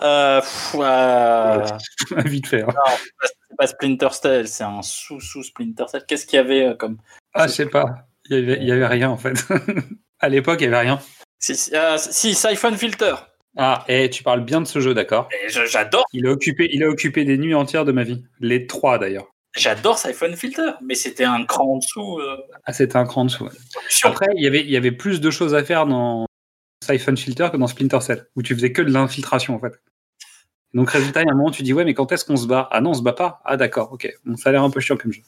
pff, vite fait. hein. c'est pas Splinter Cell, c'est un sous-sous Splinter Cell. Qu'est-ce qu'il y avait comme. Ah, je sais pas. Il y avait, il y avait rien en fait. à l'époque, il y avait rien. Si, si, euh, si, Siphon Filter. Ah, et tu parles bien de ce jeu, d'accord J'adore, Il a occupé, il a occupé des nuits entières de ma vie. Les trois d'ailleurs. j'adore Siphon Filter, mais c'était un cran en dessous. euh, Ah, c'était un cran en dessous. ouais. Après, il y avait, il y avait plus de choses à faire dans Siphon Filter que dans Splinter Cell, où tu faisais que de l'infiltration en fait. Donc, résultat, il y a un moment, tu dis, ouais, mais quand est-ce qu'on se bat? Ah non, on se bat pas. Ah d'accord, ok. Bon, ça a l'air un peu chiant comme jeu.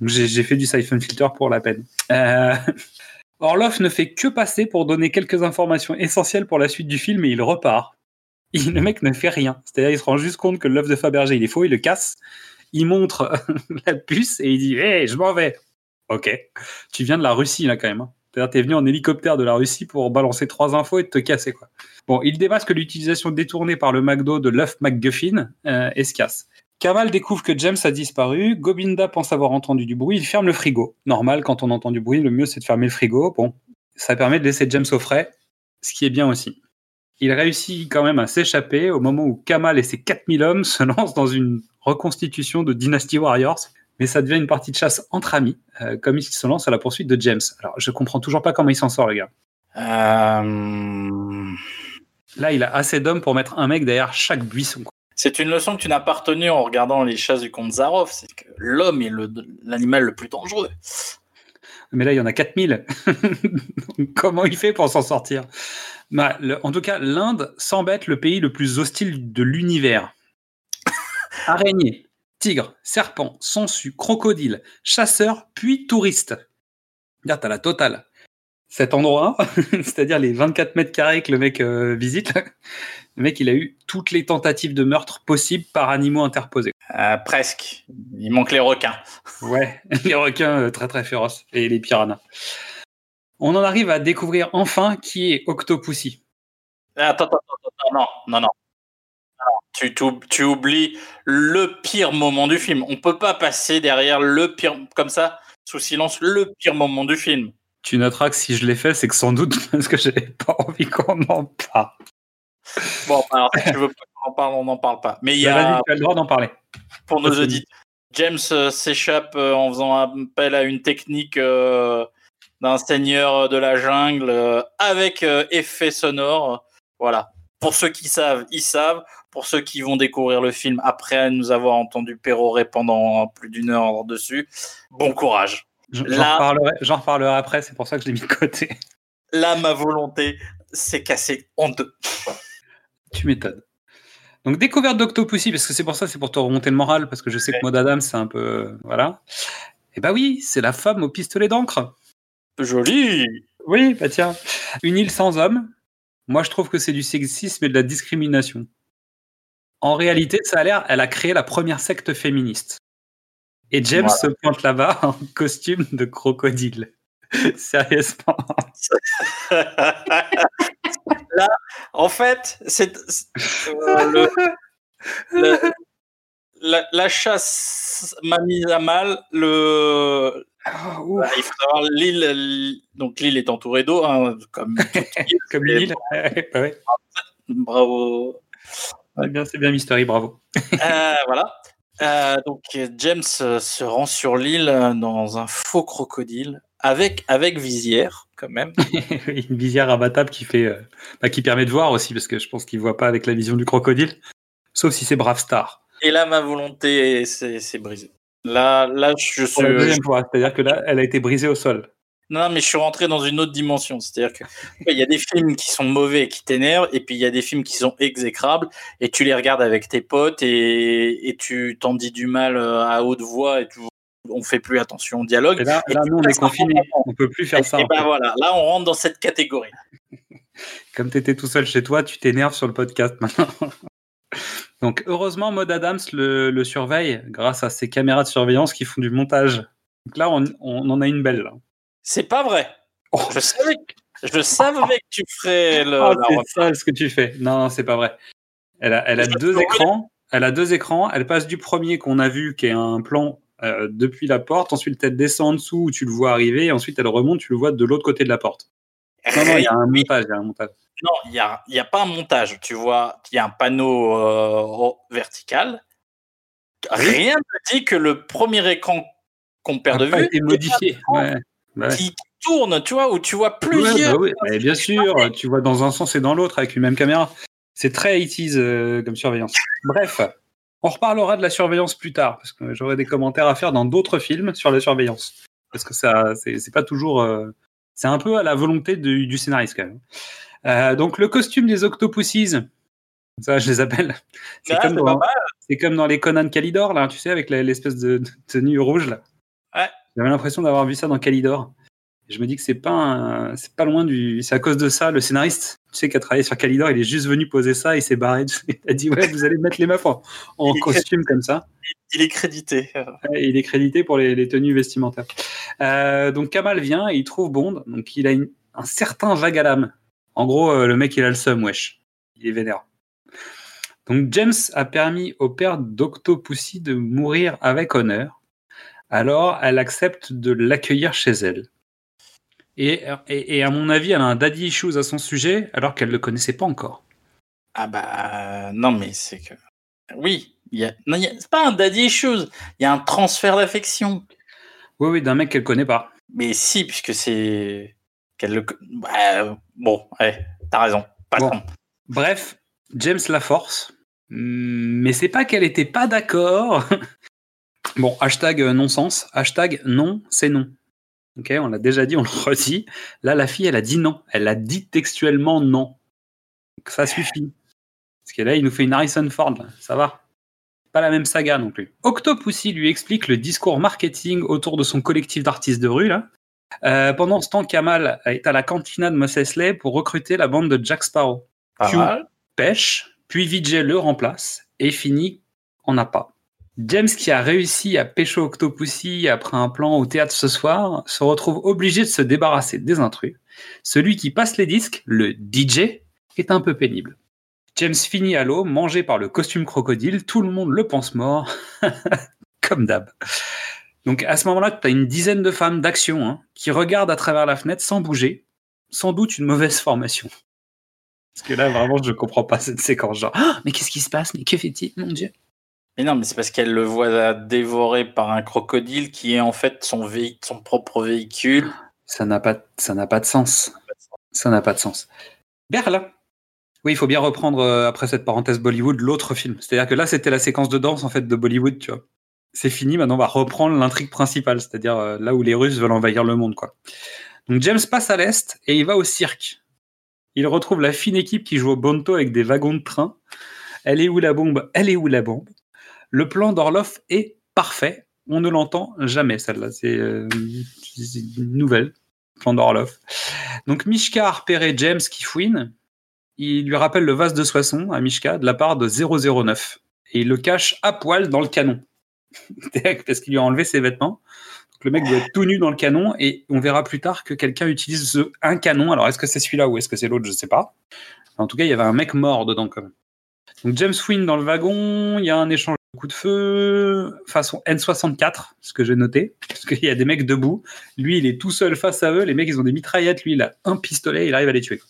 Donc, j'ai fait du Siphon Filter pour la peine. Euh... Orloff ne fait que passer pour donner quelques informations essentielles pour la suite du film et il repart. il- le mec ne fait rien. C'est-à-dire, il se rend juste compte que l'œuf de Fabergé, il est faux, il le casse, il montre la puce et il dit Hé, je m'en vais. Ok. Tu viens de la Russie, là, quand même. hein. C'est-à-dire, t'es venu en hélicoptère de la Russie pour balancer trois infos et te casser, quoi. Bon, il démasque l'utilisation détournée par le McDo de l'œuf McGuffin euh, et se casse. Kamal découvre que James a disparu. Gobinda pense avoir entendu du bruit. Il ferme le frigo. Normal, quand on entend du bruit, le mieux c'est de fermer le frigo. Bon, ça permet de laisser James au frais, ce qui est bien aussi. Il réussit quand même à s'échapper au moment où Kamal et ses 4000 hommes se lancent dans une reconstitution de Dynasty Warriors. Mais ça devient une partie de chasse entre amis, euh, comme il se lance à la poursuite de James. Alors, je comprends toujours pas comment il s'en sort, le gars. Euh, Là, il a assez d'hommes pour mettre un mec derrière chaque buisson. C'est une leçon que tu n'as pas retenue en regardant les chasses du comte Zarov, c'est que l'homme est l'animal le plus dangereux. Mais là, il y en a 4000. Donc, Comment il fait pour s'en sortir? Bah, le- En tout cas, l'Inde semble être le pays le plus hostile de l'univers. Araignées, tigres, serpents, sangsues, crocodiles, chasseurs, puis touristes. Regarde, t'as la totale. Cet endroit, c'est-à-dire les 24 mètres carrés que le mec euh, visite, là, le mec, il a eu toutes les tentatives de meurtre possibles par animaux interposés. Euh, presque. Il manque les requins. Ouais, les requins euh, très très féroces et les piranhas. On en arrive à découvrir enfin qui est Octopussy. Attends, attends, attends, non, non, non. Tu, tu, tu oublies le pire moment du film. On peut pas passer derrière le pire, comme ça, sous silence, le pire moment du film. Tu noteras que si je l'ai fait, c'est que sans doute parce que j'avais pas envie qu'on en parle. Bon, alors, si tu veux pas qu'on en parle, on n'en parle pas. Mais il y a, vas-y, tu as le droit d'en parler. pour nos auditeurs, James euh, s'échappe euh, en faisant appel à une technique euh, d'un seigneur de la jungle avec effet sonore. Voilà. Pour ceux qui savent, ils savent. Pour ceux qui vont découvrir le film après nous avoir entendu pérorer pendant plus d'une heure dessus, bon courage. J'en Là- reparlerai, après, c'est pour ça que je l'ai mis de côté. Là, ma volonté s'est cassée en deux. Tu m'étonnes. Donc découverte d'Octopussy, parce que c'est pour ça, c'est pour te remonter le moral, parce que je sais que Maud Adams, c'est un peu... Voilà. Et bah oui, c'est la femme au pistolet d'encre. Joli. Oui, bah tiens. Une île sans hommes. Moi, je trouve que c'est du sexisme et de la discrimination. En réalité, ça a l'air, elle a créé la première secte féministe. Et James Voilà. se pointe là-bas en costume de crocodile. Sérieusement. Là, en fait, c'est euh, la, la chasse m'a mis à mal. Le, Ouf, il faut savoir l'île. Donc l'île est entourée d'eau, hein, comme. Comme une île. Ouais, ouais. Bravo. C'est bien, c'est bien Mystery, bravo. Euh, voilà. Euh, donc James se rend sur l'île euh, dans un faux crocodile avec avec visière quand même. une visière abattable qui fait, euh, bah, qui permet de voir aussi, parce que je pense qu'il voit pas avec la vision du crocodile. Sauf si c'est Brave Star. Et là, ma volonté s'est brisée. Là, là, je Pour la suis. deuxième fois. C'est-à-dire que là, elle a été brisée au sol. Non, mais je suis rentré dans une autre dimension. C'est-à-dire que il y a des films qui sont mauvais et qui t'énervent, et puis il y a des films qui sont exécrables, et tu les regardes avec tes potes, et, et tu t'en dis du mal euh, à haute voix, et tu, on fait plus attention au dialogue. Et là, Et là nous, on est confinés. On peut plus Et, faire ça. et en ben voilà, là on rentre dans cette catégorie. Comme tu étais tout seul chez toi, tu t'énerves sur le podcast maintenant. Donc, heureusement, Maud Adams le, le surveille grâce à ses caméras de surveillance qui font du montage. Donc là, on, on en a une belle. C'est pas vrai. Oh. Je savais, que- je savais que tu ferais le. La c'est sale ce que tu fais. Non, non, c'est pas vrai. Elle a, elle a Je deux écrans. Elle a deux écrans. Elle passe du premier qu'on a vu, qui est un plan euh, depuis la porte. Ensuite, elle descend en dessous où tu le vois arriver. Et ensuite, elle remonte, tu le vois de l'autre côté de la porte. Non, non, il y a un montage. Il y a un montage. Non, il n'y a, y a pas un montage. Tu vois, il y a un panneau euh, vertical. Rien ne dit que le premier écran qu'on perd de vue été modifié. Ouais. Bah ouais. qui tourne, tu vois, où tu vois Ouais, plusieurs. bah oui, mais bien sûr, tu vois dans un sens et dans l'autre avec une même caméra. C'est très 80s euh, comme surveillance. Bref, on reparlera de la surveillance plus tard, parce que j'aurai des commentaires à faire dans d'autres films sur la surveillance. Parce que ça, c'est pas toujours. euh, c'est un peu à la volonté du scénariste quand même. Euh, donc le costume des Octopussies, ça je les appelle. C'est Ah, comme, c'est comme dans les Conan Calidor, là, tu sais, avec l'espèce de, de tenue rouge là. Ouais. J'avais l'impression d'avoir vu ça dans Calidor. Je me dis que c'est pas c'est pas loin du. C'est à cause de ça, le scénariste, tu sais, qui a travaillé sur Calidor, il est juste venu poser ça, il s'est barré. Il a dit ouais, vous allez mettre les meufs en, costume comme ça. Il est crédité. Et il est crédité pour les, les tenues vestimentaires. Euh, donc Kamal vient et il trouve Bond. Donc il a une- un certain vague à l'âme. En gros, euh, le mec il a le seum, wesh. Il est vénère. Donc James a permis au père d'Octopussy de mourir avec honneur. Alors elle accepte de l'accueillir chez elle. Et, et, et à mon avis, elle a un daddy issues à son sujet alors qu'elle ne le connaissait pas encore. Ah bah euh, non mais c'est que oui, il y a non il y a- c'est pas un daddy issues, il y a un transfert d'affection. Oui, oui, d'un mec qu'elle connaît pas. Mais si puisque c'est bon, t'as raison. Pas. Bref, James la force, mais c'est pas qu'elle était pas d'accord. bon, hashtag euh, non-sens, hashtag non, c'est non. Ok, on l'a déjà dit, on le redit. Là, la fille, elle a dit non. Elle a dit textuellement non. Ça suffit. Parce que là, il nous fait une Harrison Ford, là. ça va. Pas la même saga non plus. Octopussy lui explique le discours marketing autour de son collectif d'artistes de rue. Euh, pendant ce temps, Kamal est à la cantina de Mos Eisley pour recruter la bande de Jack Sparrow Q. pêche, puis Vijay le remplace et finit en appât. James, qui a réussi à pêcher Octopussy après un plan au théâtre ce soir, se retrouve obligé de se débarrasser des intrus. Celui qui passe les disques, le DJ, est un peu pénible. James finit à l'eau, mangé par le costume crocodile, tout le monde le pense mort, comme d'hab. Donc à ce moment-là, tu as une dizaine de femmes d'action hein, qui regardent à travers la fenêtre sans bouger, sans doute une mauvaise formation. Parce que là, vraiment, je comprends pas cette séquence. Genre, Ah, mais qu'est-ce qui se passe? Mais que fait-il? Mon Dieu. Mais non, mais c'est parce qu'elle le voit dévoré par un crocodile qui est en fait son, son propre véhicule. Ça n'a pas, ça n'a pas de sens. Ça n'a pas de sens. Berlin. Oui, il faut bien reprendre euh, après cette parenthèse Bollywood l'autre film. C'est-à-dire que là, c'était la séquence de danse en fait de Bollywood, tu vois. C'est fini. Maintenant, on va reprendre l'intrigue principale, c'est-à-dire euh, là où les Russes veulent envahir le monde. Donc James passe à l'est et il va au cirque. Il retrouve la fine équipe qui joue au bonto avec des wagons de train. Elle est où la bombe? Elle est où la bombe? Le plan d'Orloff est parfait. On ne l'entend jamais, celle-là. C'est euh, une nouvelle. Plan d'Orloff. Donc Mishka a repéré James qui fouine. Il lui rappelle le vase de Soissons à Mishka de la part de 009. Et il le cache à poil dans le canon. Parce qu'il lui a enlevé ses vêtements. Le mec doit être tout nu dans le canon et on verra plus tard que quelqu'un utilise un canon. Alors est-ce que c'est celui-là ou est-ce que c'est l'autre? Je sais pas. En tout cas, il y avait un mec mort dedans quand même. Donc James fouine dans le wagon, il y a un échange de coups de feu façon N64, ce que j'ai noté, parce qu'il y a des mecs debout. Lui, il est tout seul face à eux. Les mecs, ils ont des mitraillettes. Lui, il a un pistolet. Il arrive à les tuer.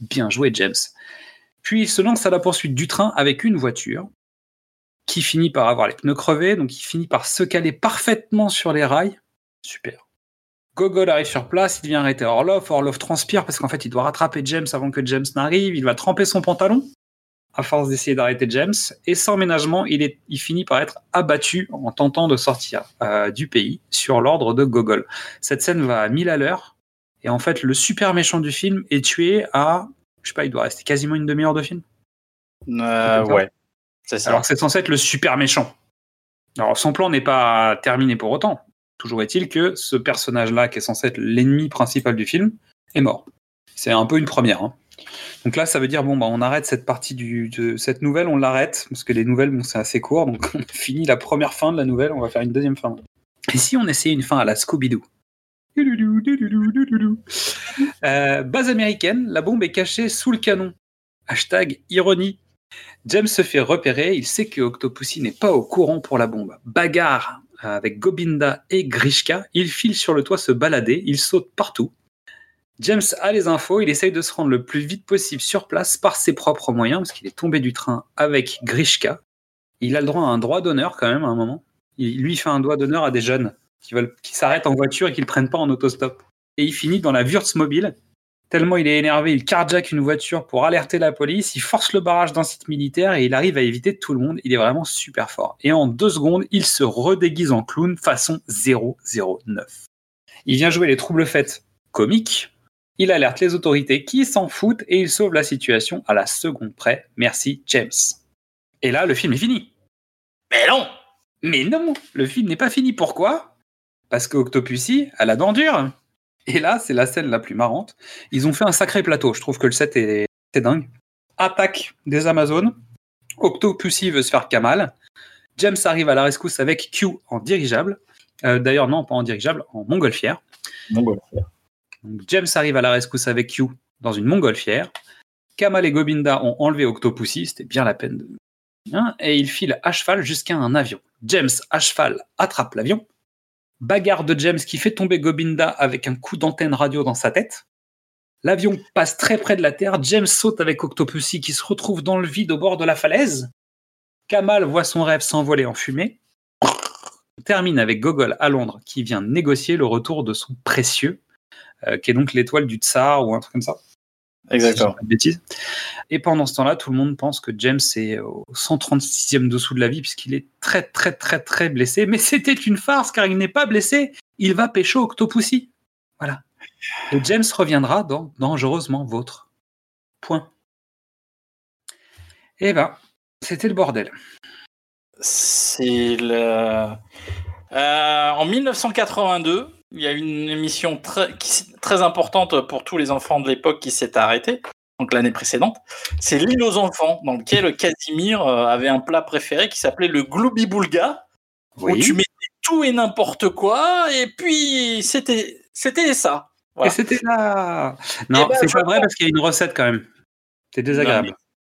Bien joué, James. Puis il se lance à la poursuite du train avec une voiture qui finit par avoir les pneus crevés, donc il finit par se caler parfaitement sur les rails. Super. Gogol arrive sur place, il vient arrêter Orlov. Orlov transpire parce qu'en fait, il doit rattraper James avant que James n'arrive. Il va tremper son pantalon à force d'essayer d'arrêter James. Et sans ménagement, il, est, il finit par être abattu en tentant de sortir euh, du pays sur l'ordre de Gogol. Cette scène va à 1000 à l'heure. Et en fait, le super méchant du film est tué à, je sais pas, il doit rester quasiment une demi-heure de film. Euh, ouais, ça. Alors que c'est censé être le super méchant. Alors son plan n'est pas terminé pour autant. Toujours est-il que ce personnage-là, qui est censé être l'ennemi principal du film, est mort. C'est un peu une première. hein. Donc là, ça veut dire bon, bah, on arrête cette partie du, de cette nouvelle, on l'arrête parce que les nouvelles, bon, c'est assez court, donc on finit la première fin de la nouvelle, on va faire une deuxième fin. Et si on essayait une fin à la Scooby-Doo? Euh, Base américaine, la bombe est cachée sous le canon. Hashtag ironie. James se fait repérer, il sait que Octopussy n'est pas au courant pour la bombe. Bagarre avec Gobinda et Grishka, il file sur le toit se balader, il saute partout. James a les infos, il essaye de se rendre le plus vite possible sur place par ses propres moyens, parce qu'il est tombé du train avec Grishka. Il a le droit à un droit d'honneur quand même à un moment. Il, lui fait un droit d'honneur à des jeunes qui, veulent, qui s'arrêtent en voiture et qui ne prennent pas en autostop. Et il finit dans la Wurzmobile. Tellement il est énervé, il carjack une voiture pour alerter la police, il force le barrage d'un site militaire et il arrive à éviter tout le monde. Il est vraiment super fort. Et en deux secondes, il se redéguise en clown façon 009. Il vient jouer les troubles faites comiques. Il alerte les autorités qui s'en foutent et il sauve la situation à la seconde près. Merci James. Et là, le film est fini. Mais non Mais non, le film n'est pas fini. Pourquoi? Parce que Octopussy a la dent dure. Et là, c'est la scène la plus marrante. Ils ont fait un sacré plateau. Je trouve que le set est, dingue. Attaque des Amazones. Octopussy veut se faire Kamal. James arrive à la rescousse avec Q en dirigeable. Euh, D'ailleurs, non, pas en dirigeable, en montgolfière. Donc, James arrive à la rescousse avec Q dans une montgolfière. Kamal et Gobinda ont enlevé Octopussy, c'était bien la peine de. Hein, et ils filent à cheval jusqu'à un avion. James, à cheval, attrape l'avion. Bagarre de James qui fait tomber Gobinda avec un coup d'antenne radio dans sa tête. L'avion passe très près de la Terre. James saute avec Octopussy qui se retrouve dans le vide au bord de la falaise. Kamal voit son rêve s'envoler en fumée. On termine avec Gogol à Londres qui vient négocier le retour de son précieux, euh, qui est donc l'étoile du Tsar ou un truc comme ça. Exactement. De bêtises. Et pendant ce temps-là, tout le monde pense que James est au 136e dessous de la vie puisqu'il est très très très très blessé. Mais c'était une farce car il n'est pas blessé. Il va pécho Octopussy. Voilà. Et James reviendra dans Dangereusement Vôtre. Point. Eh ben, c'était le bordel. C'est le. Euh, en 1982, il y a une émission très, qui- très importante pour tous les enfants de l'époque qui s'est arrêtée, donc l'année précédente. C'est L'île aux enfants, dans lequel Casimir euh, avait un plat préféré qui s'appelait le Gloubi Boulga, où tu mettais tout et n'importe quoi, et puis c'était c'était ça. Et c'était là. Non, Eh ben, c'est pas vrai pense- parce qu'il y a une recette quand même. C'est désagréable.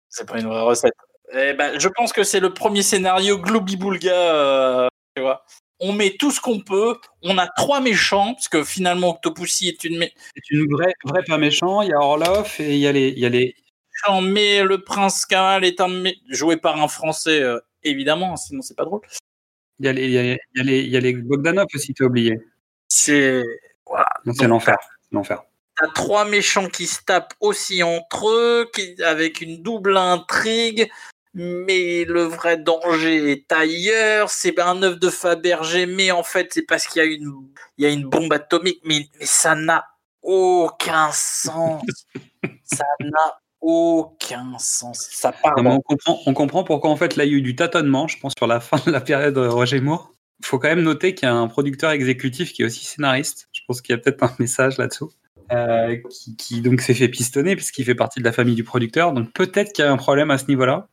C'est pas une vraie recette. Eh ben, je pense que c'est le premier scénario Globi Boulga. euh, tu vois. On met tout ce qu'on peut. On a trois méchants, parce que finalement Octopussy est une C'est une vraie, vraie pas méchant. Il y a Orloff et il y a les, il y a les, méchant, mais le prince Kamal est un mé- joué par un Français, euh, évidemment, sinon c'est pas drôle. il y a les, il y a les, il y a les, il y a les Bogdanov aussi, t'as oublié. C'est voilà. C'est l'enfer. L'enfer. T'as trois méchants qui se tapent aussi entre eux, qui, avec une double intrigue, mais le vrai danger est ailleurs. C'est un œuf de Fabergé, mais en fait, c'est parce qu'il y a une, il y a une bombe atomique, mais, mais ça n'a aucun sens. ça n'a aucun sens. Ça part Non, on, comprend, on comprend pourquoi en fait là il y a eu du tâtonnement, je pense, sur la fin de la période de Roger Moore. Il faut quand même noter qu'il y a un producteur exécutif qui est aussi scénariste. Je pense qu'il y a peut-être un message là-dessous. euh, qui, qui donc s'est fait pistonner puisqu'il fait partie de la famille du producteur. Donc peut-être qu'il y a un problème à ce niveau-là.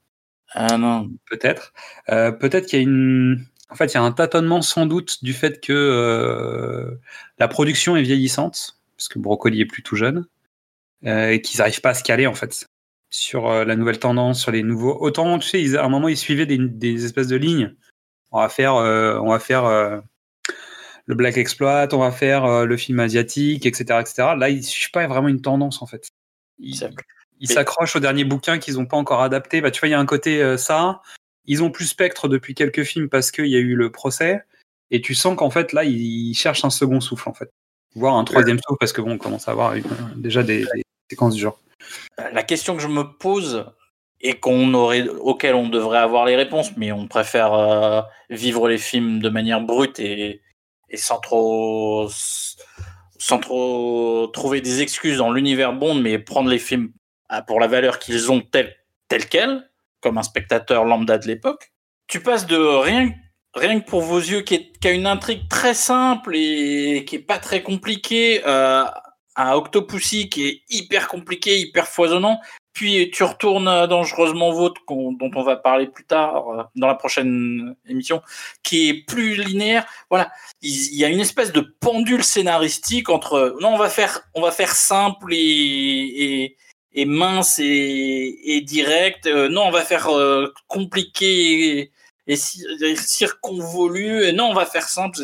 Ah non. Peut-être. Euh, peut-être qu'il y a une. En fait, il y a un tâtonnement sans doute du fait que euh, la production est vieillissante, parce que Brocoli est plus tout jeune, euh, et qu'ils n'arrivent pas à se caler en fait sur la nouvelle tendance, sur les nouveaux. Autant, tu sais, ils- à un moment ils suivaient des, des espèces de lignes. On va faire, on va faire le Black Exploit, on va faire le film asiatique, etc., etc. Là, ils suivent pas vraiment une tendance en fait. Ils, Ils Mais- s'accrochent au dernier bouquin qu'ils n'ont pas encore adapté. Bah, tu vois, il y a un côté euh, ça. Ils ont plus Spectre depuis quelques films parce qu'il y a eu le procès. Et tu sens qu'en fait, là, ils cherchent un second souffle, en fait. Voire un troisième souffle parce que bon, on commence à avoir une- déjà des, des séquences du genre. La question que je me pose et qu'on aurait, auquel on devrait avoir les réponses, mais on préfère euh, vivre les films de manière brute et, et sans trop sans trop trouver des excuses dans l'univers Bond, mais prendre les films ah, pour la valeur qu'ils ont tels tels quels, comme un spectateur lambda de l'époque. Tu passes de rien rien que pour vos yeux qui, est- qui a une intrigue très simple et qui est pas très compliquée euh, à Octopussy qui est hyper compliqué, hyper foisonnant. Puis tu retournes Dangereusement Vôtre, dont on va parler plus tard euh, dans la prochaine émission, qui est plus linéaire. Voilà, il il y a une espèce de pendule scénaristique entre non, on va faire, on va faire simple et, et, et mince et, et direct. Euh, non, on va faire euh, compliqué et, et ci- et circonvolu. Et non, on va faire simple.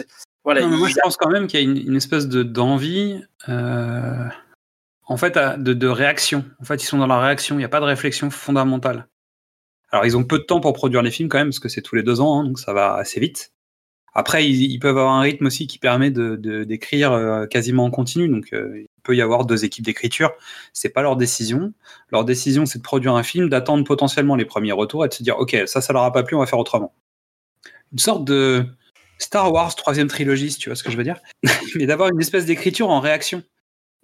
Voilà, Non, moi, je pense quand même qu'il y a une, une espèce de d'envie, euh, en fait, à- de, de réaction. En fait, ils sont dans la réaction. Il n'y a pas de réflexion fondamentale. Alors, ils ont peu de temps pour produire les films quand même, parce que c'est tous les deux ans, hein, donc ça va assez vite. Après, ils, peuvent avoir un rythme aussi qui permet d'écrire euh, quasiment en continu. Donc, euh, il peut y avoir deux équipes d'écriture. C'est pas leur décision. Leur décision, c'est de produire un film, d'attendre potentiellement les premiers retours et de se dire, ok, ça, ça leur a pas plu, on va faire autrement. Une sorte de Star Wars troisième trilogie, si tu vois ce que je veux dire. Mais d'avoir une espèce d'écriture en réaction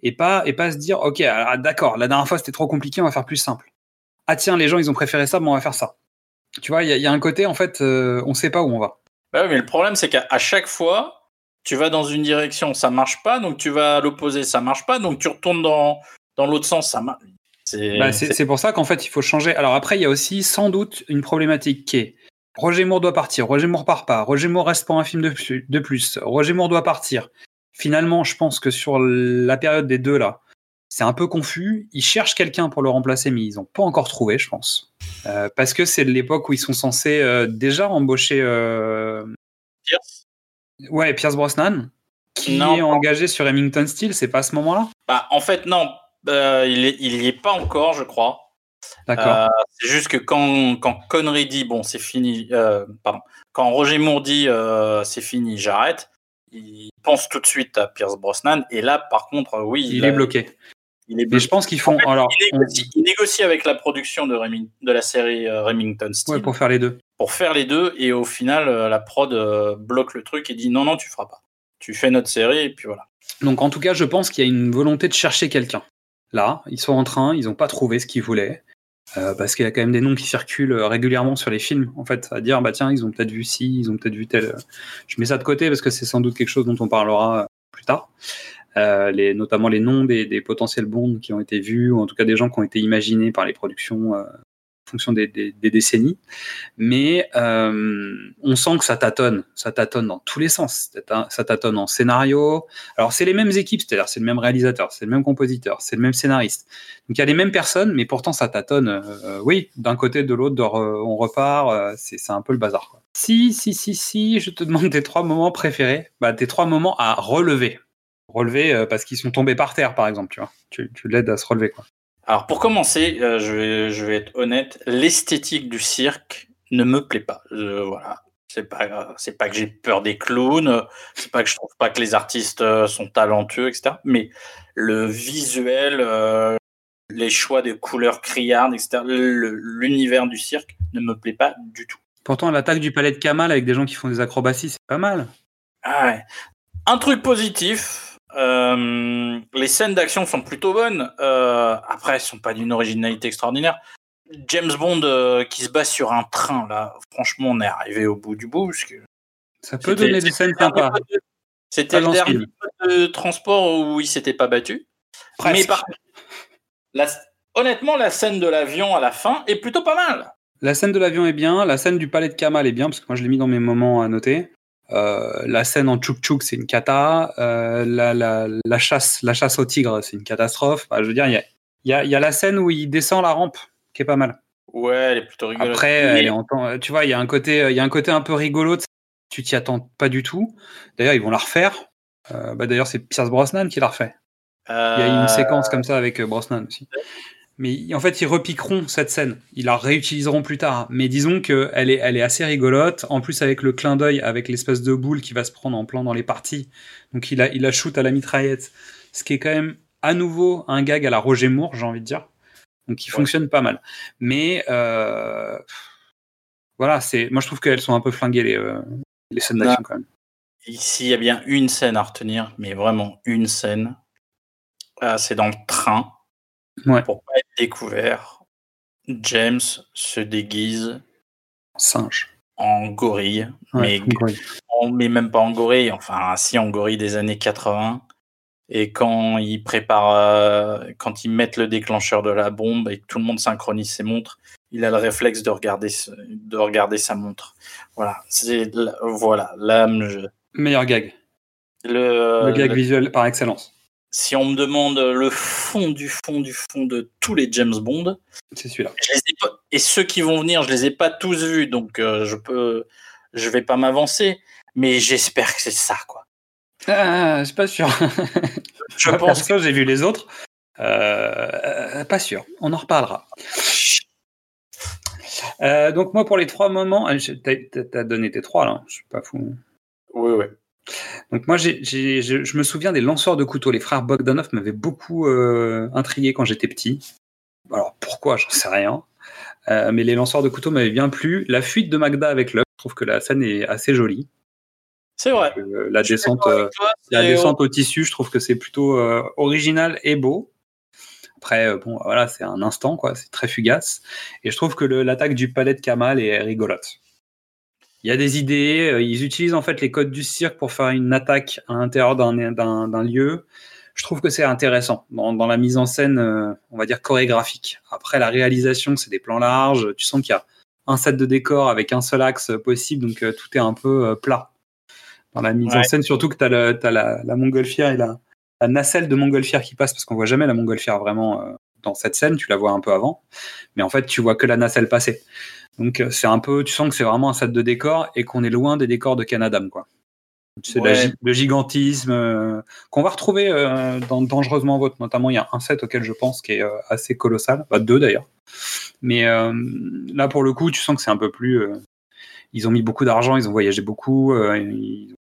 et pas et pas se dire, ok, alors, d'accord, la dernière fois c'était trop compliqué, on va faire plus simple. Ah tiens, les gens ils ont préféré ça, bon on va faire ça. Tu vois, il y, a- il y a un côté en fait, euh, on sait pas où on va. Bah oui, mais le problème, c'est qu'à chaque fois, tu vas dans une direction, ça marche pas, donc tu vas à l'opposé, ça marche pas, donc tu retournes dans, dans l'autre sens, ça marche. C'est Bah, c'est pour ça qu'en fait, il faut changer. Alors après, il y a aussi sans doute une problématique qui est Roger Moore doit partir, Roger Moore part pas, Roger Moore reste pour un film de plus, de plus, Roger Moore doit partir. Finalement, je pense que sur la période des deux là, c'est un peu confus. Ils cherchent quelqu'un pour le remplacer, mais ils n'ont pas encore trouvé, je pense. Euh, parce que c'est l'époque où ils sont censés euh, déjà embaucher euh, Pierce? ouais, Pierce Brosnan, qui Non, est engagé sur Remington Steel, c'est pas à ce moment-là? Bah, en fait, non, il, est, il y est pas encore, je crois. D'accord. C'est juste que quand, quand Connery dit bon, c'est fini, pardon, quand Roger Moore dit c'est fini, j'arrête, il pense tout de suite à Pierce Brosnan. Et là, par contre, oui, il est bloqué. Il est Mais je pense qu'ils font. alors, il, on- négocie, il négocie avec la production de, Reming- de la série euh, Remington Steel ouais, pour faire les deux. pour faire les deux. Et au final, euh, la prod euh, bloque le truc et dit non, non, tu feras pas. Tu fais notre série et puis voilà. Donc en tout cas, je pense qu'il y a une volonté de chercher quelqu'un. Là, ils sont en train, ils n'ont pas trouvé ce qu'ils voulaient. Euh, parce qu'il y a quand même des noms qui circulent régulièrement sur les films, en fait, à dire bah tiens, ils ont peut-être vu ci, ils ont peut-être vu tel. Je mets ça de côté parce que c'est sans doute quelque chose dont on parlera plus tard. Euh, notamment les noms des, potentiels bonds qui ont été vus, ou en tout cas des gens qui ont été imaginés par les productions euh, en fonction des, décennies. Mais euh, on sent que ça tâtonne, ça tâtonne dans tous les sens. Ça tâ- Ça tâtonne en scénario. Alors c'est les mêmes équipes, c'est-à-dire c'est le même réalisateur, c'est le même compositeur, c'est le même scénariste. Donc il y a les mêmes personnes, mais pourtant ça tâtonne. oui, d'un côté, de l'autre, on repart. c'est un peu le bazar. Si, si, si, si, je te demande tes trois moments préférés. Bah, tes trois moments à relever. Relever euh, parce qu'ils sont tombés par terre, par exemple, tu vois. Tu, tu l'aides à se relever, quoi. Alors pour commencer, euh, je, vais, je vais être honnête, l'esthétique du cirque ne me plaît pas. Voilà. C'est pas, c'est pas que j'ai peur des clowns, c'est pas que je trouve pas que les artistes euh, sont talentueux, etc. Mais le visuel, euh, les choix de couleurs criardes, etc. le- L'univers du cirque ne me plaît pas du tout. Pourtant, l'attaque du palais de Kamal avec des gens qui font des acrobaties, c'est pas mal. Ah ouais. Un truc positif, euh, les scènes d'action sont plutôt bonnes. Euh, après, elles sont pas d'une originalité extraordinaire. James Bond euh, qui se bat sur un train, là, franchement, on est arrivé au bout du bout. parce que Ça peut donner des scènes sympas. C'était le dernier de transport où il s'était pas battu. Mais par la- honnêtement, la scène de l'avion à la fin est plutôt pas mal. La scène de l'avion est bien, la scène du palais de Kamal est bien, parce que moi je l'ai mis dans mes moments à noter. Euh, la scène en tchouk tchouk c'est une cata. Euh, la, la, la, chasse, la chasse au tigre, c'est une catastrophe. Je veux dire, il y a, il y, a, il y a la scène où il descend la rampe, qui est pas mal. Ouais, elle est plutôt rigolote. Après, Mais- elle est en temps- tu vois, il y a un côté, il y a un côté un peu rigolo. Tu t'y attends pas du tout. D'ailleurs, ils vont la refaire. Euh, bah, D'ailleurs, c'est Pierce Brosnan qui la refait. Il y a une séquence comme ça avec Brosnan aussi. Mais en fait, ils repiqueront cette scène. Ils la réutiliseront plus tard. Mais disons qu'elle est, elle est assez rigolote. En plus, avec le clin d'œil, avec l'espèce de boule qui va se prendre en plan dans les parties. Donc, il a, il a shoot à la mitraillette. Ce qui est quand même à nouveau un gag à la Roger Moore, j'ai envie de dire. Donc, il Ouais. fonctionne pas mal. Mais euh, voilà, c'est. Moi, je trouve qu'elles sont un peu flinguées les, euh, les scènes d'action quand même. Ici, il y a bien une scène à retenir, mais vraiment une scène. Ah, c'est dans le train. Ouais. Pour pas être découvert, James se déguise Singe. en gorille, Ouais, mais, gorille. même pas en gorille, enfin, si en gorille des années 80. Et quand ils préparent, euh, quand ils mettent le déclencheur de la bombe et que tout le monde synchronise ses montres, il a le réflexe de regarder, ce- de regarder sa montre. Voilà, c'est voilà l'âme. je- Meilleur gag. Le, le gag le- visuel par excellence. Si on me demande le fond du fond du fond de tous les James Bond, C'est celui-là. et ceux qui vont venir, je les ai pas tous vus, donc euh, je peux, je vais pas m'avancer, mais j'espère que c'est ça, quoi. Ah, je suis pas sûr. Je pense perso, j'ai vu les autres. Euh, pas sûr. On en reparlera. Euh, donc moi, pour les trois moments, ah, je- t'as t'as donné tes trois là. Je suis pas fou. Oui, oui. Donc moi, je, je me souviens des lanceurs de couteaux. Les frères Bogdanov m'avaient beaucoup euh, intrigué quand j'étais petit. Alors pourquoi, j'en sais rien. Euh, mais les lanceurs de couteaux m'avaient bien plu. La fuite de Magda avec l'œuf, je trouve que la scène est assez jolie. C'est vrai. Euh, la descente, toi, la au tissu, je trouve que c'est plutôt original et beau. Après, bon, voilà, c'est un instant, quoi. C'est très fugace. Et je trouve que l'attaque du palais de Kamal est rigolote. Il y a des idées. euh, Ils utilisent en fait les codes du cirque pour faire une attaque à l'intérieur d'un- lieu. Je trouve que c'est intéressant dans, dans la mise en scène, euh, on va dire chorégraphique. Après, la réalisation, c'est des plans larges. Tu sens qu'il y a un set de décors avec un seul axe possible, donc euh, tout est un peu plat dans la mise en scène. Surtout que tu as, la, la montgolfière et la, la nacelle de montgolfière qui passe, parce qu'on voit jamais la montgolfière vraiment dans cette scène. Tu la vois un peu avant, mais en fait, tu vois que la nacelle passer. Donc euh, c'est un peu, tu sens que c'est vraiment un set de décors et qu'on est loin des décors de Canadam, quoi. C'est Ouais. le gigantisme euh, qu'on va retrouver euh, dans Dangereusement Vôtre. Notamment, il y a un set auquel je pense qui est euh, assez colossal, bah, deux d'ailleurs. Mais là, pour le coup, tu sens que c'est un peu plus. ils ont mis beaucoup d'argent, ils ont voyagé beaucoup. ils-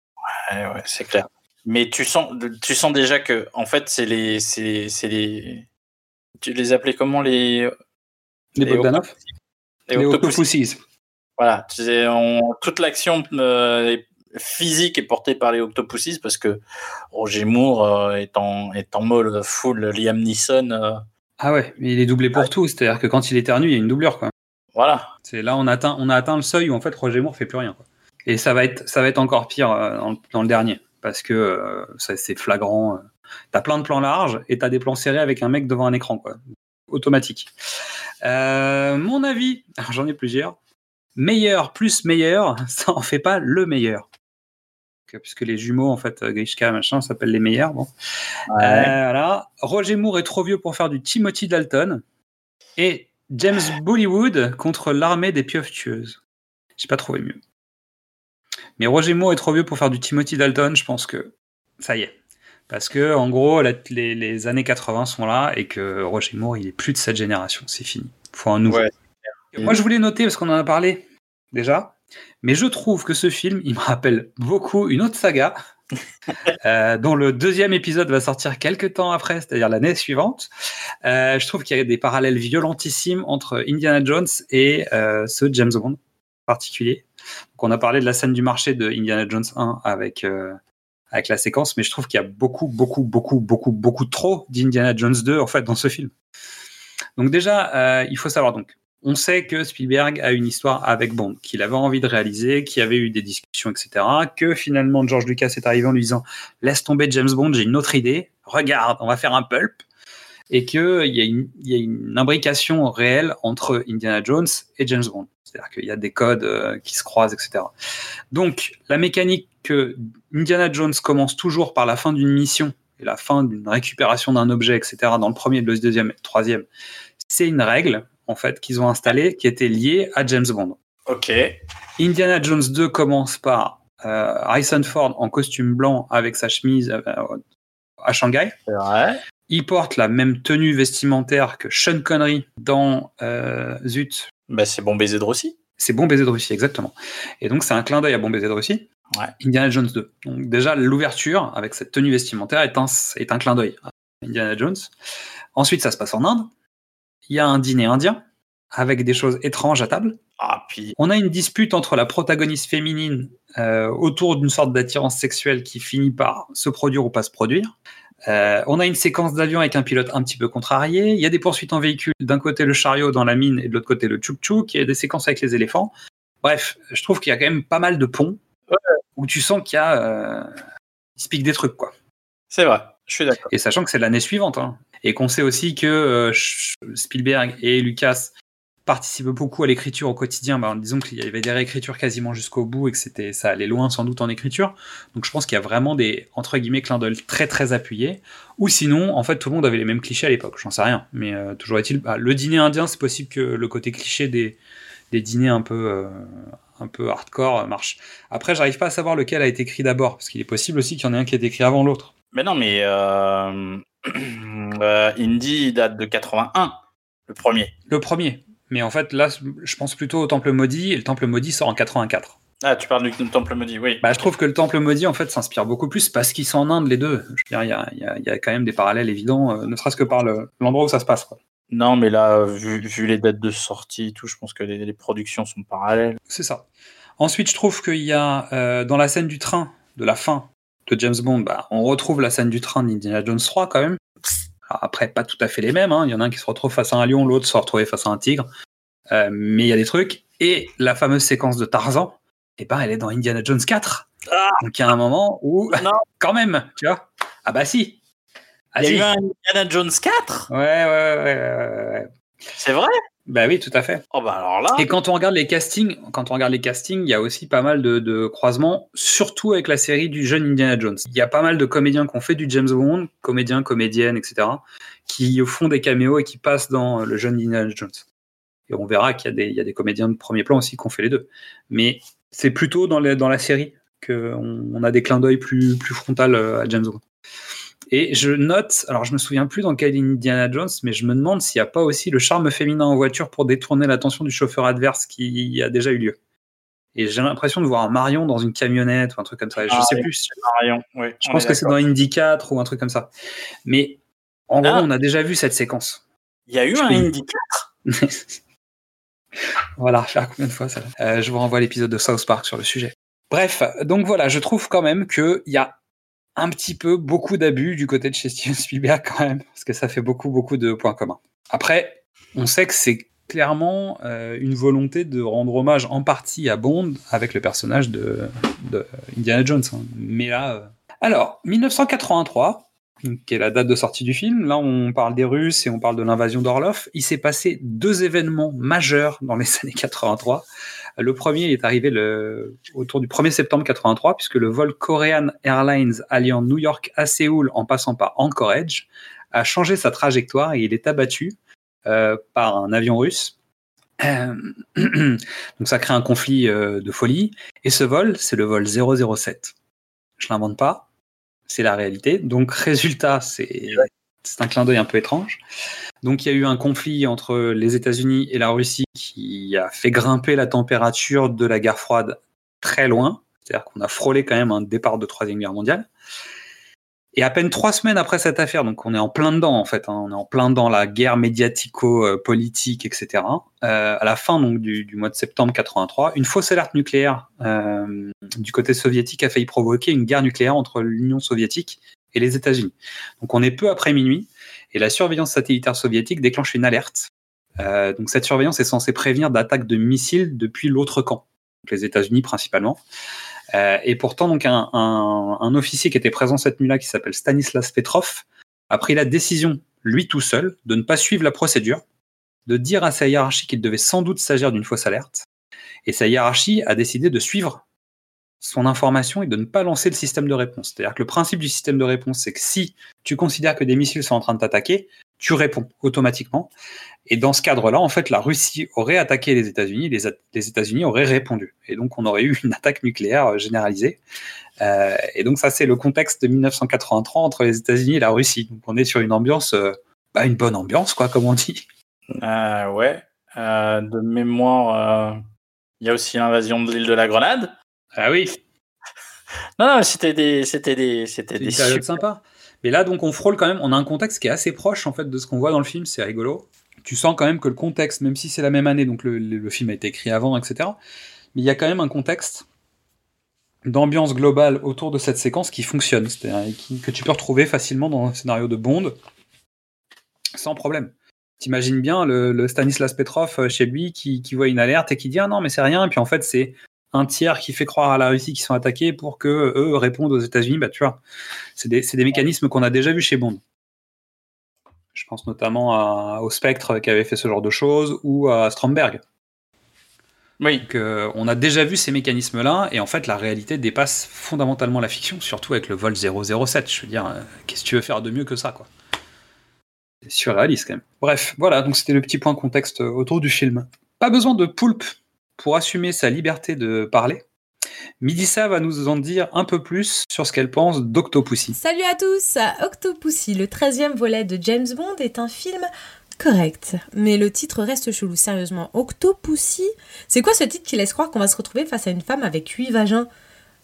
Ouais, ouais, c'est clair. Mais tu sens, tu sens déjà que, en fait, c'est les, c'est les, tu les appelais comment les, Les Les Bogdanov les. Octopussies. Voilà, on- toute l'action euh, physique est portée par les Octopussies parce que Roger Moore euh, est en est en mode full Liam Neeson. euh, Ah ouais, mais il est doublé pour tout. C'est-à-dire que quand il éternue, il y a une doublure, quoi. voilà. C'est là on a atteint, on a atteint le seuil où en fait Roger Moore fait plus rien. Quoi. Et ça va être, ça va être encore pire dans, le- dans le dernier parce que c'est flagrant. T'as plein de plans larges et t'as des plans serrés avec un mec devant un écran, quoi. Automatique. Euh, mon avis, alors j'en ai plusieurs. Meilleur plus meilleur, ça en fait pas le meilleur. Que- Puisque les jumeaux, en fait, Grishka, machin, s'appellent les meilleurs. Bon. Euh, voilà. Roger Moore est trop vieux pour faire du Timothy Dalton. Et James Bollywood contre l'armée des pieuvres tueuses. J'ai pas trouvé mieux. Mais Roger Moore est trop vieux pour faire du Timothy Dalton, je pense que ça y est. Parce que, en gros, la- les, les années 80 sont là et que Roger Moore, il est plus de cette génération. C'est fini. Faut un nouveau. Ouais. Moi, je voulais noter, parce qu'on en a parlé déjà, mais je trouve que ce film, il me rappelle beaucoup une autre saga, euh, dont le deuxième épisode va sortir quelques temps après, c'est-à-dire l'année suivante. Euh, je trouve qu'il y a des parallèles violentissimes entre Indiana Jones et euh, ce James Bond particulier. Donc, on a parlé de la scène du marché de Indiana Jones 1 avec, euh, avec la séquence, mais je trouve qu'il y a beaucoup, beaucoup, beaucoup, beaucoup, beaucoup trop d'Indiana Jones 2 en fait dans ce film. Donc déjà, euh, il faut savoir donc, on sait que Spielberg a une histoire avec Bond, qu'il avait envie de réaliser, qu'il y avait eu des discussions, etc. Que finalement George Lucas est arrivé en lui disant laisse tomber James Bond, j'ai une autre idée. Regarde, on va faire un pulp. Et qu'il y, a une- il y a une imbrication réelle entre Indiana Jones et James Bond. C'est-à-dire qu'il y a des codes euh, qui se croisent, etc. Donc, la mécanique que Indiana Jones commence toujours par la fin d'une mission et la fin d'une récupération d'un objet, etc., dans le premier, le deuxième et le troisième, c'est une règle, en fait, qu'ils ont installée qui était liée à James Bond. Ok. Indiana Jones 2 commence par euh, Harrison Ford en costume blanc avec sa chemise euh, à Shanghai. Il porte la même tenue vestimentaire que Sean Connery dans euh, Zut. Bah, c'est bon baiser de Rossi. C'est Bon baiser de Russie, exactement. Et donc c'est un clin d'œil à Bon baiser de Russie. Ouais. Indiana Jones 2. Donc déjà l'ouverture avec cette tenue vestimentaire est un, est un clin d'œil à Indiana Jones. Ensuite ça se passe en Inde. Il y a un dîner indien avec des choses étranges à table. Ah, puis. On a une dispute entre la protagoniste féminine euh, autour d'une sorte d'attirance sexuelle qui finit par se produire ou pas se produire. Euh, on a une séquence d'avion avec un pilote un petit peu contrarié. Il y a des poursuites en véhicule. D'un côté le chariot dans la mine et de l'autre côté le tchouk-tchouk. Il y a des séquences avec les éléphants. Bref, je trouve qu'il y a quand même pas mal de ponts où tu sens qu'il y a... Euh, il se pique des trucs, quoi. C'est vrai. Je suis d'accord. Et sachant que c'est l'année suivante. hein. Et qu'on sait aussi que euh, Spielberg et Lucas participent beaucoup à l'écriture au quotidien. Bah, disons qu'il y avait des réécritures quasiment jusqu'au bout et que c'était, ça allait loin sans doute en écriture. Donc je pense qu'il y a vraiment des, entre guillemets, clins d'œil très très appuyés. Ou sinon, en fait, tout le monde avait les mêmes clichés à l'époque. J'en sais rien. Mais euh, toujours est-il, bah, le dîner indien, c'est possible que le côté cliché des, des dîners un peu, euh, un peu hardcore euh, marche. Après, j'arrive pas à savoir lequel a été écrit d'abord. Parce qu'il est possible aussi qu'il y en ait un qui ait été écrit avant l'autre. Mais non, mais euh... euh, Indy date de 81, le premier. Le premier. Mais en fait, là, je pense plutôt au Temple Maudit, et le Temple Maudit sort en 84. Ah, tu parles du Temple Maudit, oui. Bah, je trouve que le Temple Maudit, en fait, s'inspire beaucoup plus parce qu'ils sont en Inde, les deux. Je veux dire, il y a, y a- y a quand même des parallèles évidents, euh, ne serait-ce que par le- l'endroit où ça se passe. Quoi. Non, mais là, vu, vu les dates de sortie et tout, je pense que les, les productions sont parallèles. C'est ça. Ensuite, je trouve qu'il y a, euh, dans la scène du train, de la fin de James Bond, bah, on retrouve la scène du train d'Indiana Jones 3 quand même. Alors après, pas tout à fait les mêmes. hein. Il y en a un qui se retrouve face à un lion, l'autre se retrouve face à un tigre. Euh, mais il y a des trucs. Et la fameuse séquence de Tarzan, et ben elle est dans Indiana Jones 4. Ah. Donc il y a un moment où, Non. quand même, tu vois. Ah bah si. Ah, Il y a eu un Indiana Jones 4 Ouais, ouais, ouais. C'est vrai? Bah oui, tout à fait. Oh bah alors là. Et quand on regarde les castings, quand on regarde les castings, il y a aussi pas mal de, de croisements, surtout avec la série du jeune Indiana Jones. Il y a pas mal de comédiens qui ont fait du James Bond, comédiens, comédiennes, etc., qui font des caméos et qui passent dans le jeune Indiana Jones. Et on verra qu'il y a des, il y a des comédiens de premier plan aussi qui ont fait les deux. Mais c'est plutôt dans, les- dans la série qu'on on a des clins d'œil plus, plus frontal euh, à James Bond. Et je note, alors je me souviens plus dans quel Indiana Jones, mais je me demande s'il n'y a pas aussi le charme féminin en voiture pour détourner l'attention du chauffeur adverse qui a déjà eu lieu. Et j'ai l'impression de voir un Marion dans une camionnette ou un truc comme ça. Je Ah, sais oui. plus. Marion, oui, Je on pense que c'est dans Indy 4 ou un truc comme ça. Mais en Ah. gros, on a déjà vu cette séquence. Il y a eu Je un Indy 4 voilà, faire combien de fois ça Euh, Je vous renvoie à l'épisode de South Park sur le sujet. Bref, donc voilà, je trouve quand même qu'il y a un petit peu beaucoup d'abus du côté de chez Steven Spielberg quand même, parce que ça fait beaucoup, beaucoup de points communs. Après, on sait que c'est clairement euh, une volonté de rendre hommage en partie à Bond avec le personnage de, Indiana Jones. hein. Mais là... euh, Alors, 1983, donc, qui est la date de sortie du film. Là, on parle des Russes et on parle de l'invasion d'Orlov. Il s'est passé deux événements majeurs dans les années 83. Le premier est arrivé le, autour du 1er septembre 83, puisque le vol Korean Airlines alliant New York à Séoul en passant par Anchorage a changé sa trajectoire et il est abattu euh, par un avion russe. Euh, donc ça crée un conflit euh, de folie. Et ce vol, c'est le vol 007. Je l'invente pas, c'est la réalité. Donc résultat, c'est un clin d'œil un peu étrange. Donc il y a eu un conflit entre les États-Unis et la Russie qui a fait grimper la température de la guerre froide très loin. C'est-à-dire qu'on a frôlé quand même un départ de Troisième Guerre mondiale. Et à peine trois semaines après cette affaire, donc on est en plein dedans en fait, hein, on est en plein dans la guerre médiatico-politique, etc. Euh, à la fin donc du, du mois de septembre 83, une fausse alerte nucléaire euh, du côté soviétique a failli provoquer une guerre nucléaire entre l'Union soviétique et les États-Unis. Donc on est peu après minuit et la surveillance satellitaire soviétique déclenche une alerte. Euh, donc cette surveillance est censée prévenir d'attaques de missiles depuis l'autre camp, donc les États-Unis principalement. Euh, et pourtant, donc un, un, un, officier qui était présent cette nuit-là, qui s'appelle Stanislas Petrov, a pris la décision, lui tout seul, de ne pas suivre la procédure, de dire à sa hiérarchie qu'il devait sans doute s'agir d'une fausse alerte. Et sa hiérarchie a décidé de suivre son information et de ne pas lancer le système de réponse. C'est-à-dire que le principe du système de réponse, c'est que si tu considères que des missiles sont en train de t'attaquer, tu réponds automatiquement. Et dans ce cadre-là, en fait, la Russie aurait attaqué les États-Unis, les, les États-Unis auraient répondu. Et donc, on aurait eu une attaque nucléaire généralisée. Euh, et donc, ça, c'est le contexte de 1983 entre les États-Unis et la Russie. Donc, on est sur une ambiance, euh, bah, une bonne ambiance, quoi, comme on dit. Euh, ouais. Euh, de mémoire, il y a aussi l'invasion de l'île de la Grenade. Ah oui. Non, non, c'était des, c'était des, c'était des périodes sympas. Mais là, donc, on frôle quand même. On a un contexte qui est assez proche en fait de ce qu'on voit dans le film. C'est rigolo. Tu sens quand même que le contexte, même si c'est la même année, donc le, film a été écrit avant, etc. Mais il y a quand même un contexte d'ambiance globale autour de cette séquence qui fonctionne, c'est-à-dire que tu peux retrouver facilement dans un scénario de Bond sans problème. T'imagines bien le, le, Stanislas Petrov euh, chez lui qui, qui, voit une alerte et qui dit ah non mais c'est rien et puis en fait c'est un tiers qui fait croire à la Russie qu'ils sont attaqués pour que eux répondent aux États-Unis. Bah tu vois, c'est des, des, mécanismes qu'on a déjà vus chez Bond. Je pense notamment à, au Spectre qui avait fait ce genre de choses ou à Stromberg. Oui. Donc, euh, on a déjà vu ces mécanismes-là et en fait la réalité dépasse fondamentalement la fiction, surtout avec le vol 007. Je veux dire, euh, qu'est-ce que tu veux faire de mieux que ça quoi? C'est surréaliste quand même. Bref, voilà, donc c'était le petit point contexte autour du film. Pas besoin de poulpe pour assumer sa liberté de parler. Midissa va nous en dire un peu plus sur ce qu'elle pense d'Octopussy. Salut à tous Octopussy, le 13e volet de James Bond, est un film correct, mais le titre reste chelou. Sérieusement, Octopussy C'est quoi ce titre qui laisse croire qu'on va se retrouver face à une femme avec huit vagins?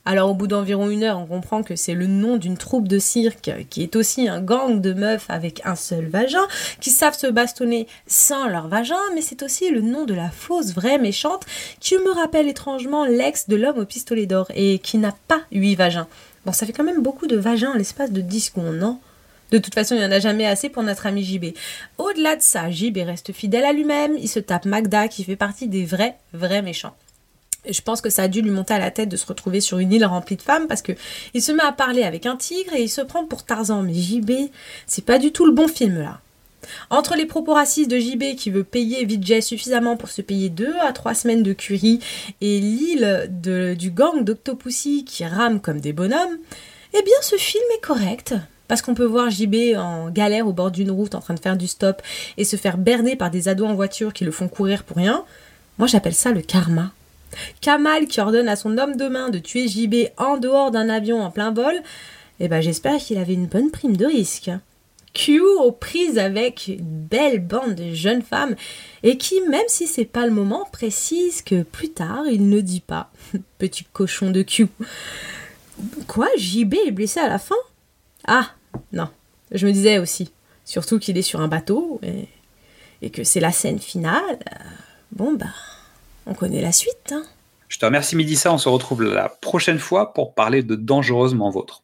Alors au bout d'environ une heure, on comprend que c'est le nom d'une troupe de cirque qui est aussi un gang de meufs avec un seul vagin, qui savent se bastonner sans leur vagin, mais c'est aussi le nom de la fausse vraie méchante qui me rappelle étrangement l'ex de l'homme au pistolet d'or et qui n'a pas huit vagins. Bon, ça fait quand même beaucoup de vagins en l'espace de 10 secondes, non de toute façon, il n'y en a jamais assez pour notre ami JB. Au-delà de ça, JB reste fidèle à lui-même, il se tape Magda qui fait partie des vrais, vrais méchants. Je pense que ça a dû lui monter à la tête de se retrouver sur une île remplie de femmes parce que il se met à parler avec un tigre et il se prend pour Tarzan. Mais JB, c'est pas du tout le bon film là. Entre les propos racistes de JB qui veut payer Vijay suffisamment pour se payer deux à trois semaines de curie et l'île du gang d'Octopussy qui rame comme des bonhommes, eh bien ce film est correct. Parce qu'on peut voir JB en galère au bord d'une route en train de faire du stop et se faire berner par des ados en voiture qui le font courir pour rien. Moi j'appelle ça le karma. Kamal qui ordonne à son homme de main de tuer JB en dehors d'un avion en plein vol, eh ben j'espère qu'il avait une bonne prime de risque. Q aux prises avec une belle bande de jeunes femmes et qui, même si c'est pas le moment, précise que plus tard il ne dit pas. Petit cochon de Q. Quoi JB est blessé à la fin? Ah, non. Je me disais aussi. Surtout qu'il est sur un bateau et, et que c'est la scène finale. Euh, Bon, bah, on connaît la suite. Hein. Je te remercie Midissa, on se retrouve la prochaine fois pour parler de Dangereusement Vôtre.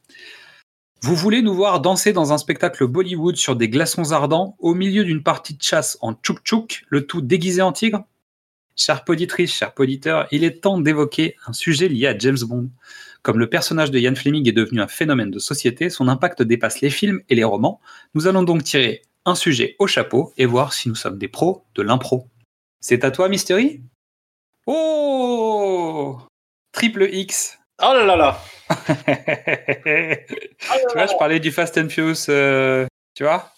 Vous voulez nous voir danser dans un spectacle Bollywood sur des glaçons ardents au milieu d'une partie de chasse en tchouk-tchouk, le tout déguisé en tigre? Chère poditrice, cher poditeur, il est temps d'évoquer un sujet lié à James Bond. Comme le personnage de Ian Fleming est devenu un phénomène de société, son impact dépasse les films et les romans. Nous allons donc tirer un sujet au chapeau et voir si nous sommes des pros de l'impro. C'est à toi, Mystery Oh Triple X Oh là là là tu vois, je parlais du Fast and Furious, euh, tu vois?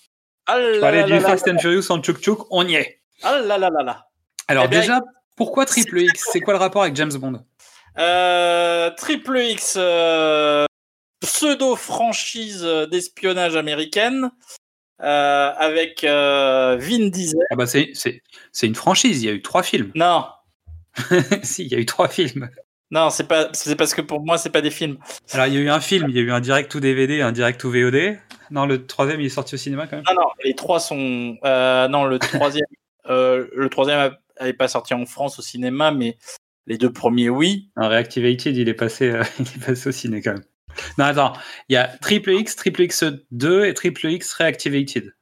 Là Je parlais là du là Fast and Furious en tchouk tchouk, on y est. Ah là là là là. Alors Eh bien, déjà, pourquoi Triple X? C'est quoi le rapport avec James Bond? Euh, Triple X, euh, pseudo-franchise d'espionnage américaine euh, avec euh, Vin Diesel. Ah bah c'est une franchise, il y a eu trois films. Non, si, il y a eu trois films. non, c'est pas, c'est parce que pour moi c'est pas des films. Alors il y a eu un film, il y a eu un direct ou DVD, un direct ou VOD. Non, le troisième il est sorti au cinéma quand même. Non, non, les trois sont. euh, non, le troisième, euh, le troisième n'est pas sorti en France au cinéma, mais les deux premiers, oui. Un Reactivated, il est passé, euh, il est passé au ciné quand même. Non, attends, il y a Triple X, Triple X2 et Triple X Reactivated.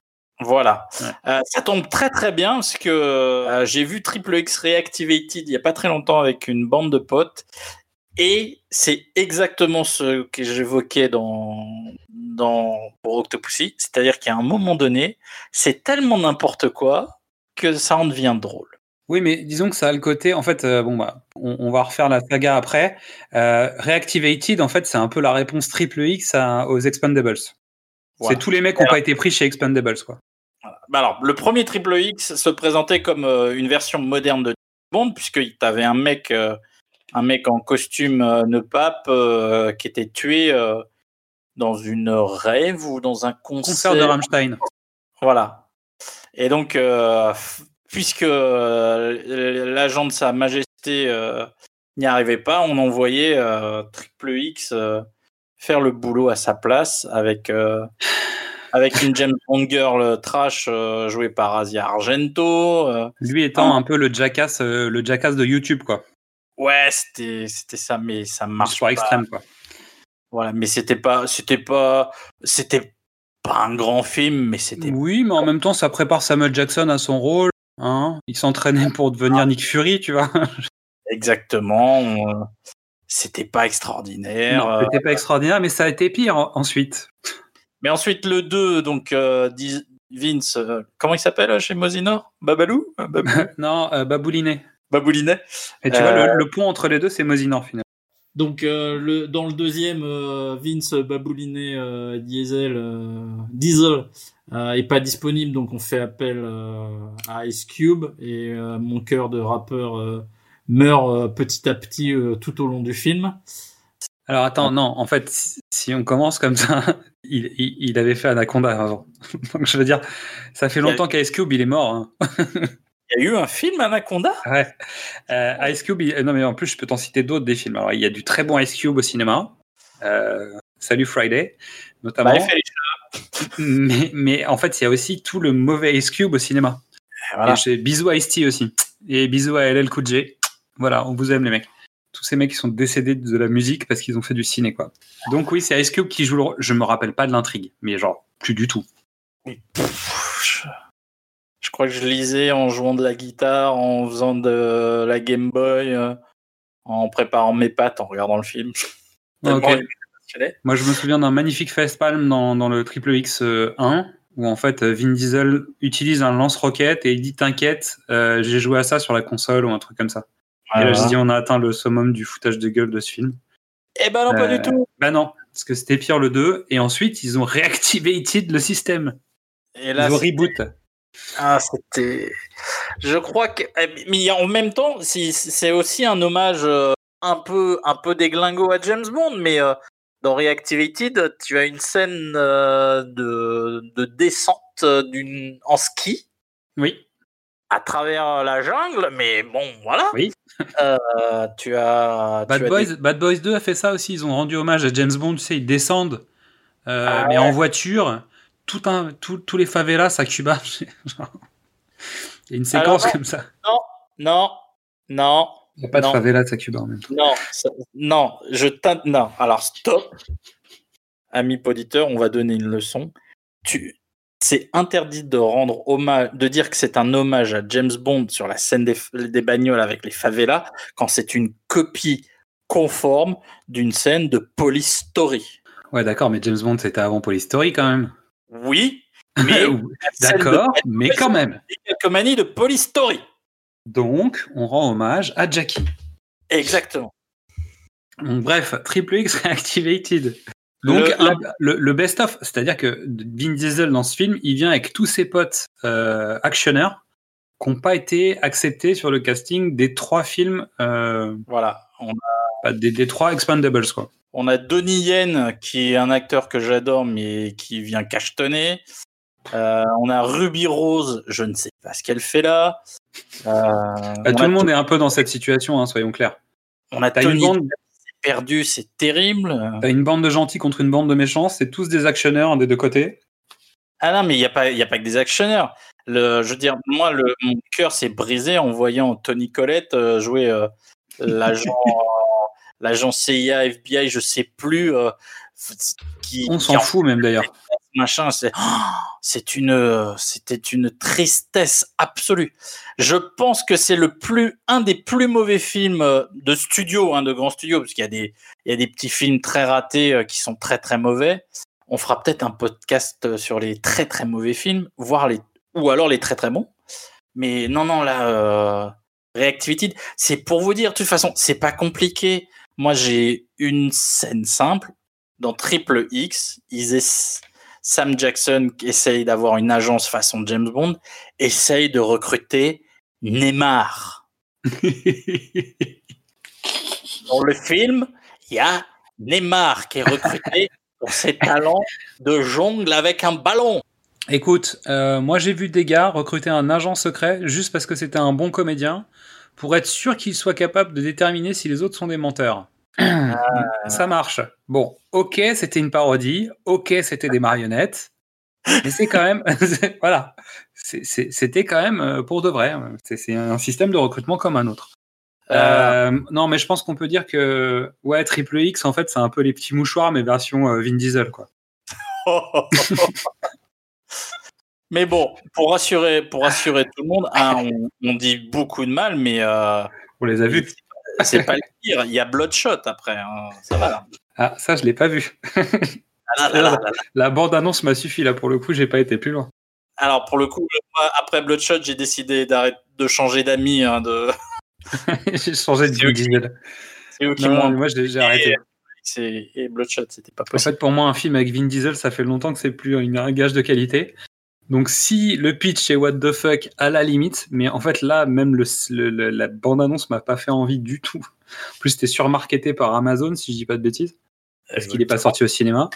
Voilà. Ouais. Euh, ça tombe très très bien parce que euh, j'ai vu Triple X Reactivated il y a pas très longtemps avec une bande de potes et c'est exactement ce que j'évoquais dans dans pour Octopussy, c'est-à-dire qu'à un moment donné, c'est tellement n'importe quoi que ça en devient drôle. Oui, mais disons que ça a le côté. En fait, euh, bon, bah, on, on va refaire la saga après. Reactivated, en fait, c'est un peu la réponse triple X à- aux Expandables. Voilà. C'est tous les mecs qui n'ont pas été pris chez Expandables, quoi. Bah alors, le premier Triple X se présentait comme euh, une version moderne de Bond, puisque tu avais un mec, euh, un mec en costume euh, ne pape euh, qui était tué dans une rêve ou dans un concert. Concert de Rammstein. Voilà. Et donc, puisque l'agent de Sa Majesté n'y arrivait pas, on envoyait Triple X faire le boulot à sa place avec avec une James Bond girl trash euh, jouée par Asia Argento. euh. Lui étant Ah. un peu le jackass, euh, le jackass de YouTube, quoi. Ouais, c'était ça, mais ça marche pas. extrême, quoi. Voilà, mais c'était pas c'était pas c'était pas un grand film, mais c'était Oui, mais en même temps, ça prépare Samuel Jackson à son rôle. Hein il s'entraînait pour devenir Nick Fury, tu vois. exactement. euh, C'était pas extraordinaire. Euh, C'était pas extraordinaire, mais ça a été pire en- ensuite. Mais ensuite, le 2, donc euh, Vince, euh, comment il s'appelle euh, chez Mosinor Babalou? Babou- non, euh, Baboulinet. Baboulinet Et tu Euh, vois, le, le pont entre les deux, c'est Mosinor, finalement. Donc euh, le, dans le deuxième, euh, Vince Baboulinet euh, Diesel, euh, Diesel euh, est pas disponible, donc on fait appel euh, à Ice Cube et euh, mon cœur de rappeur euh, meurt euh, petit à petit euh, tout au long du film. Alors attends, non, en fait, si on commence comme ça, il, il, il avait fait Anaconda avant. Donc je veux dire, ça fait longtemps qu'Ice Cube, il est mort. hein. Il y a eu un film Anaconda? Ouais. Euh, Ice Cube, il- non mais en plus, je peux t'en citer d'autres des films. Alors il y a du très bon Ice Cube au cinéma. Euh, Salut Friday, notamment. Bah, mais, mais en fait, il y a aussi tout le mauvais Ice Cube au cinéma. Voilà. Et bisous à Ice-T aussi. Et bisous à LL Cool J. Voilà, on vous aime les mecs. Tous ces mecs qui sont décédés de la musique parce qu'ils ont fait du ciné, quoi. Donc oui, c'est Ice Cube qui joue le rôle. Je me rappelle pas de l'intrigue, mais genre, plus du tout. Pff, je... crois que je lisais en jouant de la guitare, en faisant de la Game Boy, euh, en préparant mes pâtes, en regardant le film. Ah, ok. Tellement il est Moi, je me souviens d'un magnifique facepalm dans, dans le Triple X euh, 1 où en fait Vin Diesel utilise un lance-roquette et il dit T'inquiète, euh, j'ai joué à ça sur la console ou un truc comme ça. Et là, je dis On a atteint le summum du foutage de gueule de ce film. Eh ben non, pas Euh, du tout. Bah non, parce que c'était pire le 2 et ensuite ils ont reactivated le système. Et là, ils ont reboot. Ah, c'était. Je crois que. eh, Mais en même temps, c'est aussi un hommage euh, un peu, un peu déglingo à James Bond, mais euh, dans Reactivated, tu as une scène euh, de, de descente euh, d'une en ski Oui. à travers la jungle, mais bon, voilà. Oui. Euh, tu as. Bad tu as Boys, des- Bad Boys 2 a fait ça aussi. Ils ont rendu hommage à James Bond. Tu sais, ils descendent, euh, Ah mais ouais. en voiture. Tout un, tout- tous les favelas à Cuba. Il y a une séquence Alors, comme ça. Non, non, Il n'y a pas Non. de favelas à Cuba en même temps. Non, ça- non, je t'in- non. Alors stop, ami auditeur, on va donner une leçon. Tu, c'est interdit de rendre hommage, de dire que c'est un hommage à James Bond sur la scène des, des bagnoles avec les favelas quand c'est une copie conforme d'une scène de Police Story. Ouais, d'accord, mais James Bond c'était avant Police Story quand même. Oui, mais d'accord, mais quand même. manies de Police Story. Donc, on rend hommage à Jackie. Exactement. Donc, bref, Triple X Reactivated. Donc, Le- un- le, le best-of, c'est-à-dire que Vin Diesel dans ce film, il vient avec tous ses potes euh, actionneurs qui n'ont pas été acceptés sur le casting des trois films, euh, Voilà. On pas des, des trois Expandables, quoi. On a Donnie Yen, qui est un acteur que j'adore, mais qui vient cachetonner. Euh, on a Ruby Rose, je ne sais pas ce qu'elle fait là. Euh, Bah, tout a le monde est un peu dans cette situation, hein, soyons clairs. on a une Tony bande- perdu, c'est terrible. T'as une bande de gentils contre une bande de méchants, c'est tous des actionneurs des deux côtés. Ah non, mais il n'y a, pas- y a pas que des actionneurs. Le, je veux dire, moi, le, mon cœur s'est brisé en voyant Tony Collette euh, jouer euh, l'agent l'agent CIA, FBI, je sais plus. euh, qui, On s'en en fout même d'ailleurs. Machin, c'est oh, c'est une c'était une tristesse absolue. Je pense que c'est le plus un des plus mauvais films euh, de studio, hein, de grand studio, parce qu'il y a des il y a des petits films très ratés euh, qui sont très très mauvais. On fera peut-être un podcast euh, sur les très très mauvais films, voire les ou alors les très très bons. Mais non non là Reactivated, c'est pour vous dire de toute façon, c'est pas compliqué. Moi j'ai une scène simple dans Triple X, ils Sam Jackson qui essaye d'avoir une agence façon James Bond, essaye de recruter Neymar. Dans le film, il y a Neymar qui est recruté pour ses talents de jongle avec un ballon. Écoute, euh, moi j'ai vu des gars recruter un agent secret juste parce que c'était un bon comédien pour être sûr qu'il soit capable de déterminer si les autres sont des menteurs. Ça marche. Bon, ok, c'était une parodie, ok, c'était des marionnettes, mais c'est quand même, voilà, c'était quand même euh, pour de vrai. C'est c'est un système de recrutement comme un autre. Euh, Euh, non, mais je pense qu'on peut dire que ouais, Triple X, en fait, c'est un peu les petits mouchoirs, mais version euh, Vin Diesel, quoi. mais bon, pour rassurer, pour rassurer tout le monde, hein, on, on dit beaucoup de mal, mais On les a vus. C'est pas le pire. Il y a Bloodshot après. hein. Ça va là. Ah, ça, je l'ai pas vu. Ah là là là là là. La bande-annonce m'a suffi là pour le coup, j'ai pas été plus loin. Alors pour le coup, moi, après Bloodshot, j'ai décidé d'arrêter de changer d'amis. hein, de... j'ai changé de Vin. C'est eux qui m'ont moi j'ai arrêté. Et Bloodshot, c'était pas En possible. fait, pour moi, un film avec Vin Diesel, ça fait longtemps que c'est plus une- un gage de qualité. Donc, si le pitch est what the fuck, à la limite, mais en fait, là, même la bande-annonce m'a pas fait envie du tout. En plus, c'était surmarketé par Amazon, si je dis pas de bêtises, parce qu'il n'est pas sorti au cinéma.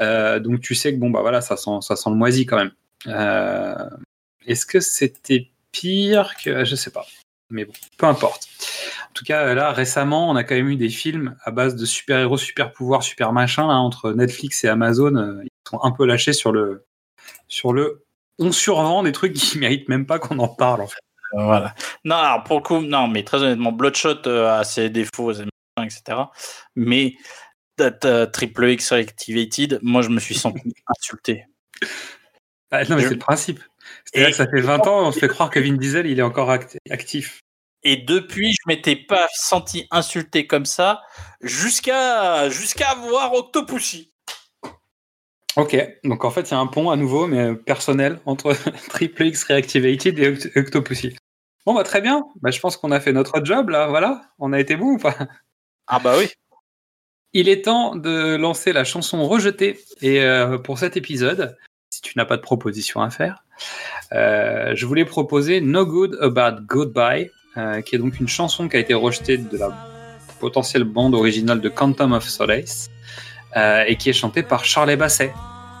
Euh, donc, tu sais que bon, bah voilà, ça sent, ça sent le moisi quand même. Euh, Est-ce que c'était pire que. Je sais pas. Mais bon, peu importe. En tout cas, là, récemment, on a quand même eu des films à base de super-héros, super-pouvoirs, super machin, là, entre Netflix et Amazon. euh, Ils sont un peu lâchés sur le. Sur le on survend des trucs qui méritent même pas qu'on en parle, en fait. Voilà. Non, alors pour le coup, non, mais très honnêtement, Bloodshot euh, a ses défauts, etc. Mais Triple X Reactivated, moi je me suis senti insulté. Ah, non, mais Je- c'est le principe. C'est-à-dire Et- que ça fait 20 ans, on se fait croire que Vin Diesel, il est encore act- actif. Et depuis, je m'étais pas senti insulté comme ça jusqu'à jusqu'à voir Octopussy. Ok, donc en fait, il y a un pont à nouveau, mais personnel, entre Triple X Reactivated et Oct- Octopussy. Bon, bah très bien. Bah, je pense qu'on a fait notre job, là, voilà. On a été bon ou pas? Ah bah oui. Il est temps de lancer la chanson rejetée. Et euh, pour cet épisode, si tu n'as pas de proposition à faire, euh, je voulais proposer No Good About Goodbye, euh, qui est donc une chanson qui a été rejetée de la potentielle bande originale de Quantum of Solace, euh, et qui est chantée par Charlie Basset.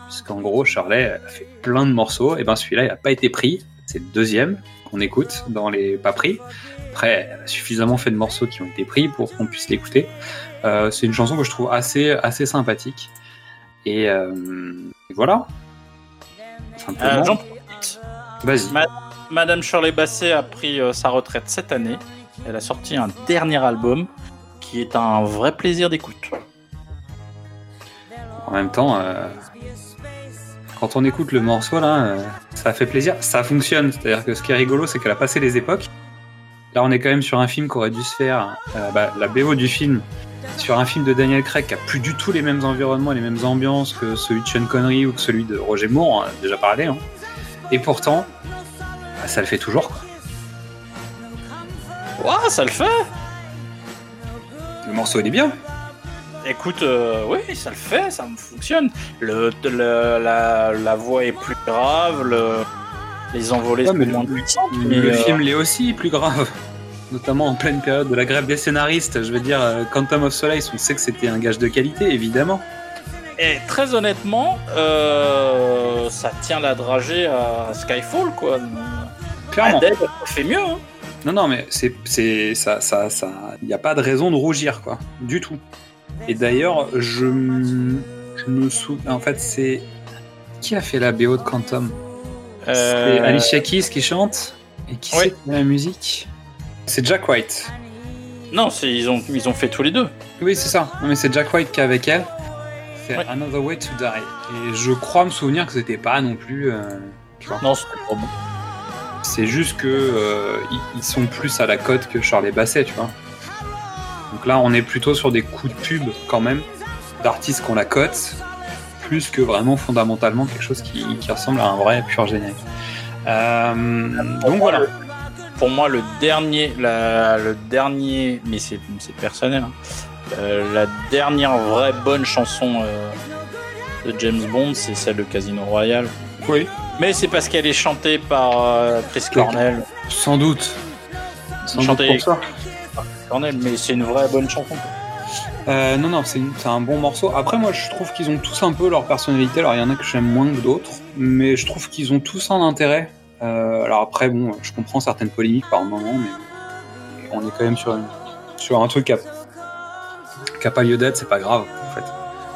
Puisqu'en gros, Charlie a fait plein de morceaux, et ben celui-là, il n'a pas été pris. C'est le deuxième qu'on écoute dans les pas pris. Après, elle a suffisamment fait de morceaux qui ont été pris pour qu'on puisse l'écouter. Euh, c'est une chanson que je trouve assez, assez sympathique. Et, euh, et voilà. Simplement. Profite. Vas-y. Ma- Madame Shirley Basset a pris sa retraite cette année. Elle a sorti un dernier album qui est un vrai plaisir d'écoute. En même temps, euh, quand on écoute le morceau là, euh, ça fait plaisir. Ça fonctionne. C'est-à-dire que ce qui est rigolo, c'est qu'elle a passé les époques. Là, on est quand même sur un film qui aurait dû se faire. euh, bah, la BO du film, sur un film de Daniel Craig qui a plus du tout les mêmes environnements, les mêmes ambiances que celui de Sean Connery ou que celui de Roger Moore, on en a déjà parlé. hein. Et pourtant, bah, ça le fait toujours. Quoi. Ça le fait Le morceau, il est bien. Écoute, euh, oui, ça le fait, ça me fonctionne. Le, le- la, la voix est plus grave, le- les envolées Ouais, sont mais moins le- puissantes. mais, le euh, film l'est aussi plus grave. Notamment en pleine période de la grève des scénaristes. Je veux dire, euh, Quantum of Solace, on sait que c'était un gage de qualité, évidemment. Et très honnêtement, euh, ça tient la dragée à Skyfall, quoi. Clairement. Adèle fait mieux, hein. Non, non, mais c'est, c'est, ça, ça, ça, il n'y a pas de raison de rougir, quoi, du tout. Et d'ailleurs, je, me souviens, en fait, c'est qui a fait la BO de Quantum? C'est Euh, Alicia Keys qui chante et qui ouais. c'est qui fait la musique? C'est Jack White. Non, ils ont, ils ont fait tous les deux. Oui, c'est ça. Non, mais c'est Jack White qui est avec elle. C'est Ouais. Another Way to Die. Et je crois me souvenir que c'était pas non plus. euh. Non, c'était pas bon. C'est juste que euh, ils sont plus à la cote que Charlie Basset, tu vois. Donc là, on est plutôt sur des coups de pub quand même d'artistes qu'on la cote, plus que vraiment fondamentalement quelque chose qui, qui ressemble à un vrai pur générique. Euh, donc voilà. Pour moi, le dernier, la- le dernier, mais c'est c'est personnel, hein. Euh, la dernière vraie bonne chanson euh, de James Bond, c'est celle de Casino Royale. Oui. Mais c'est parce qu'elle est chantée par Chris Cornell. Sans doute. Sans doute Chantée pour ça. Cornell, mais c'est une vraie bonne chanson. Euh, non, non, c'est un bon morceau. Après, moi, je trouve qu'ils ont tous un peu leur personnalité. Alors, il y en a que j'aime moins que d'autres, mais je trouve qu'ils ont tous un intérêt. Euh, alors après, bon, je comprends certaines polémiques par moment, mais on est quand même sur, une- sur un truc qui a, qui a pas lieu d'être, c'est pas grave, en fait.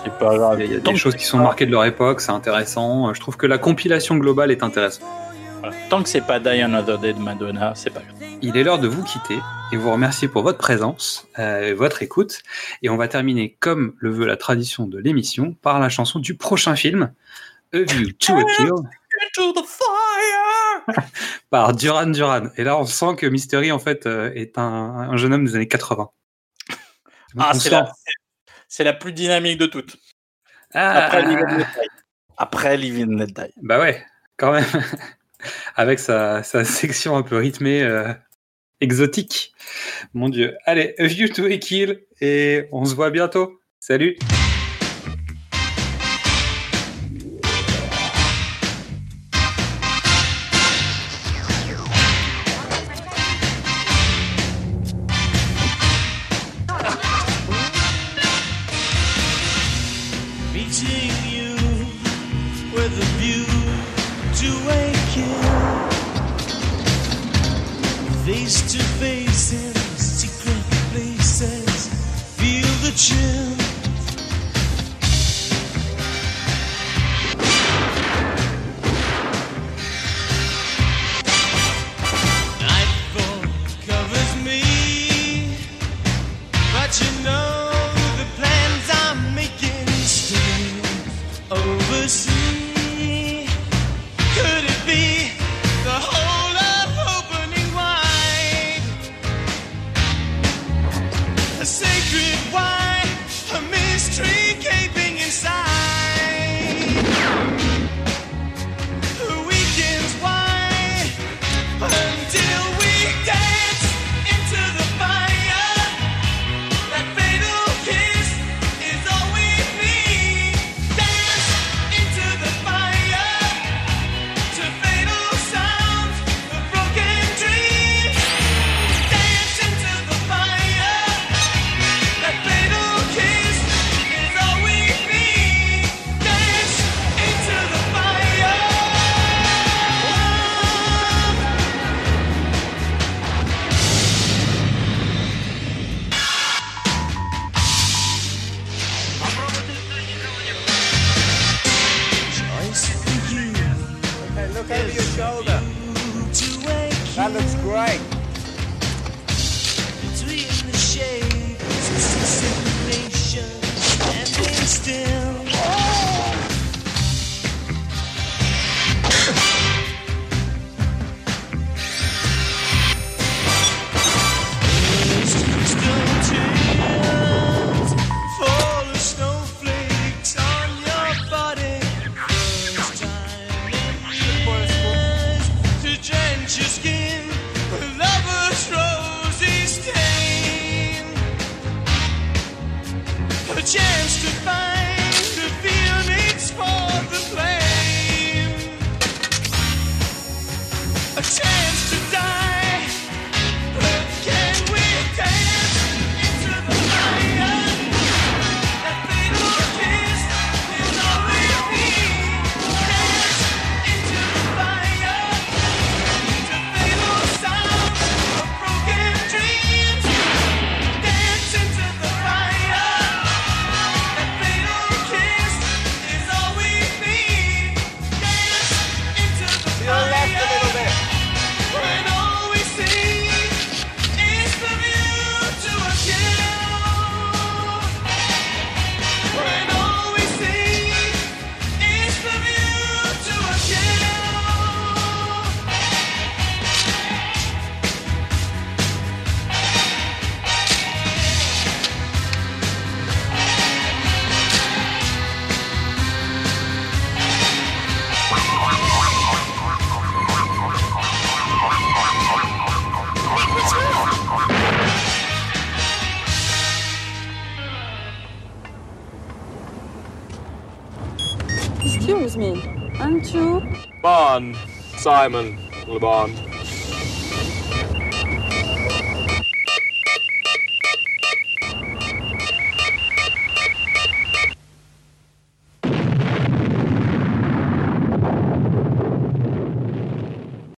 C'est pas grave. Il y a, il y a des choses qui sont marquées de leur époque, c'est intéressant. Je trouve que la compilation globale est intéressante. Voilà. Tant que c'est pas Die Another Day de Madonna, c'est pas grave. Il est l'heure de vous quitter et vous remercier pour votre présence, euh, et votre écoute. Et on va terminer, comme le veut la tradition de l'émission, par la chanson du prochain film, A View to a Kill, Into the fire! par Duran Duran. Et là, on sent que Mystery, en fait, euh, est un, un jeune homme des années 80. Ah, c'est la, plus dynamique de toutes. Ah. Après Live and Let Die. Bah ouais, quand même. Avec sa, section un peu rythmée, euh, exotique. Mon dieu. Allez, A View to a Kill, et on se voit bientôt. Salut Simon Le Bon.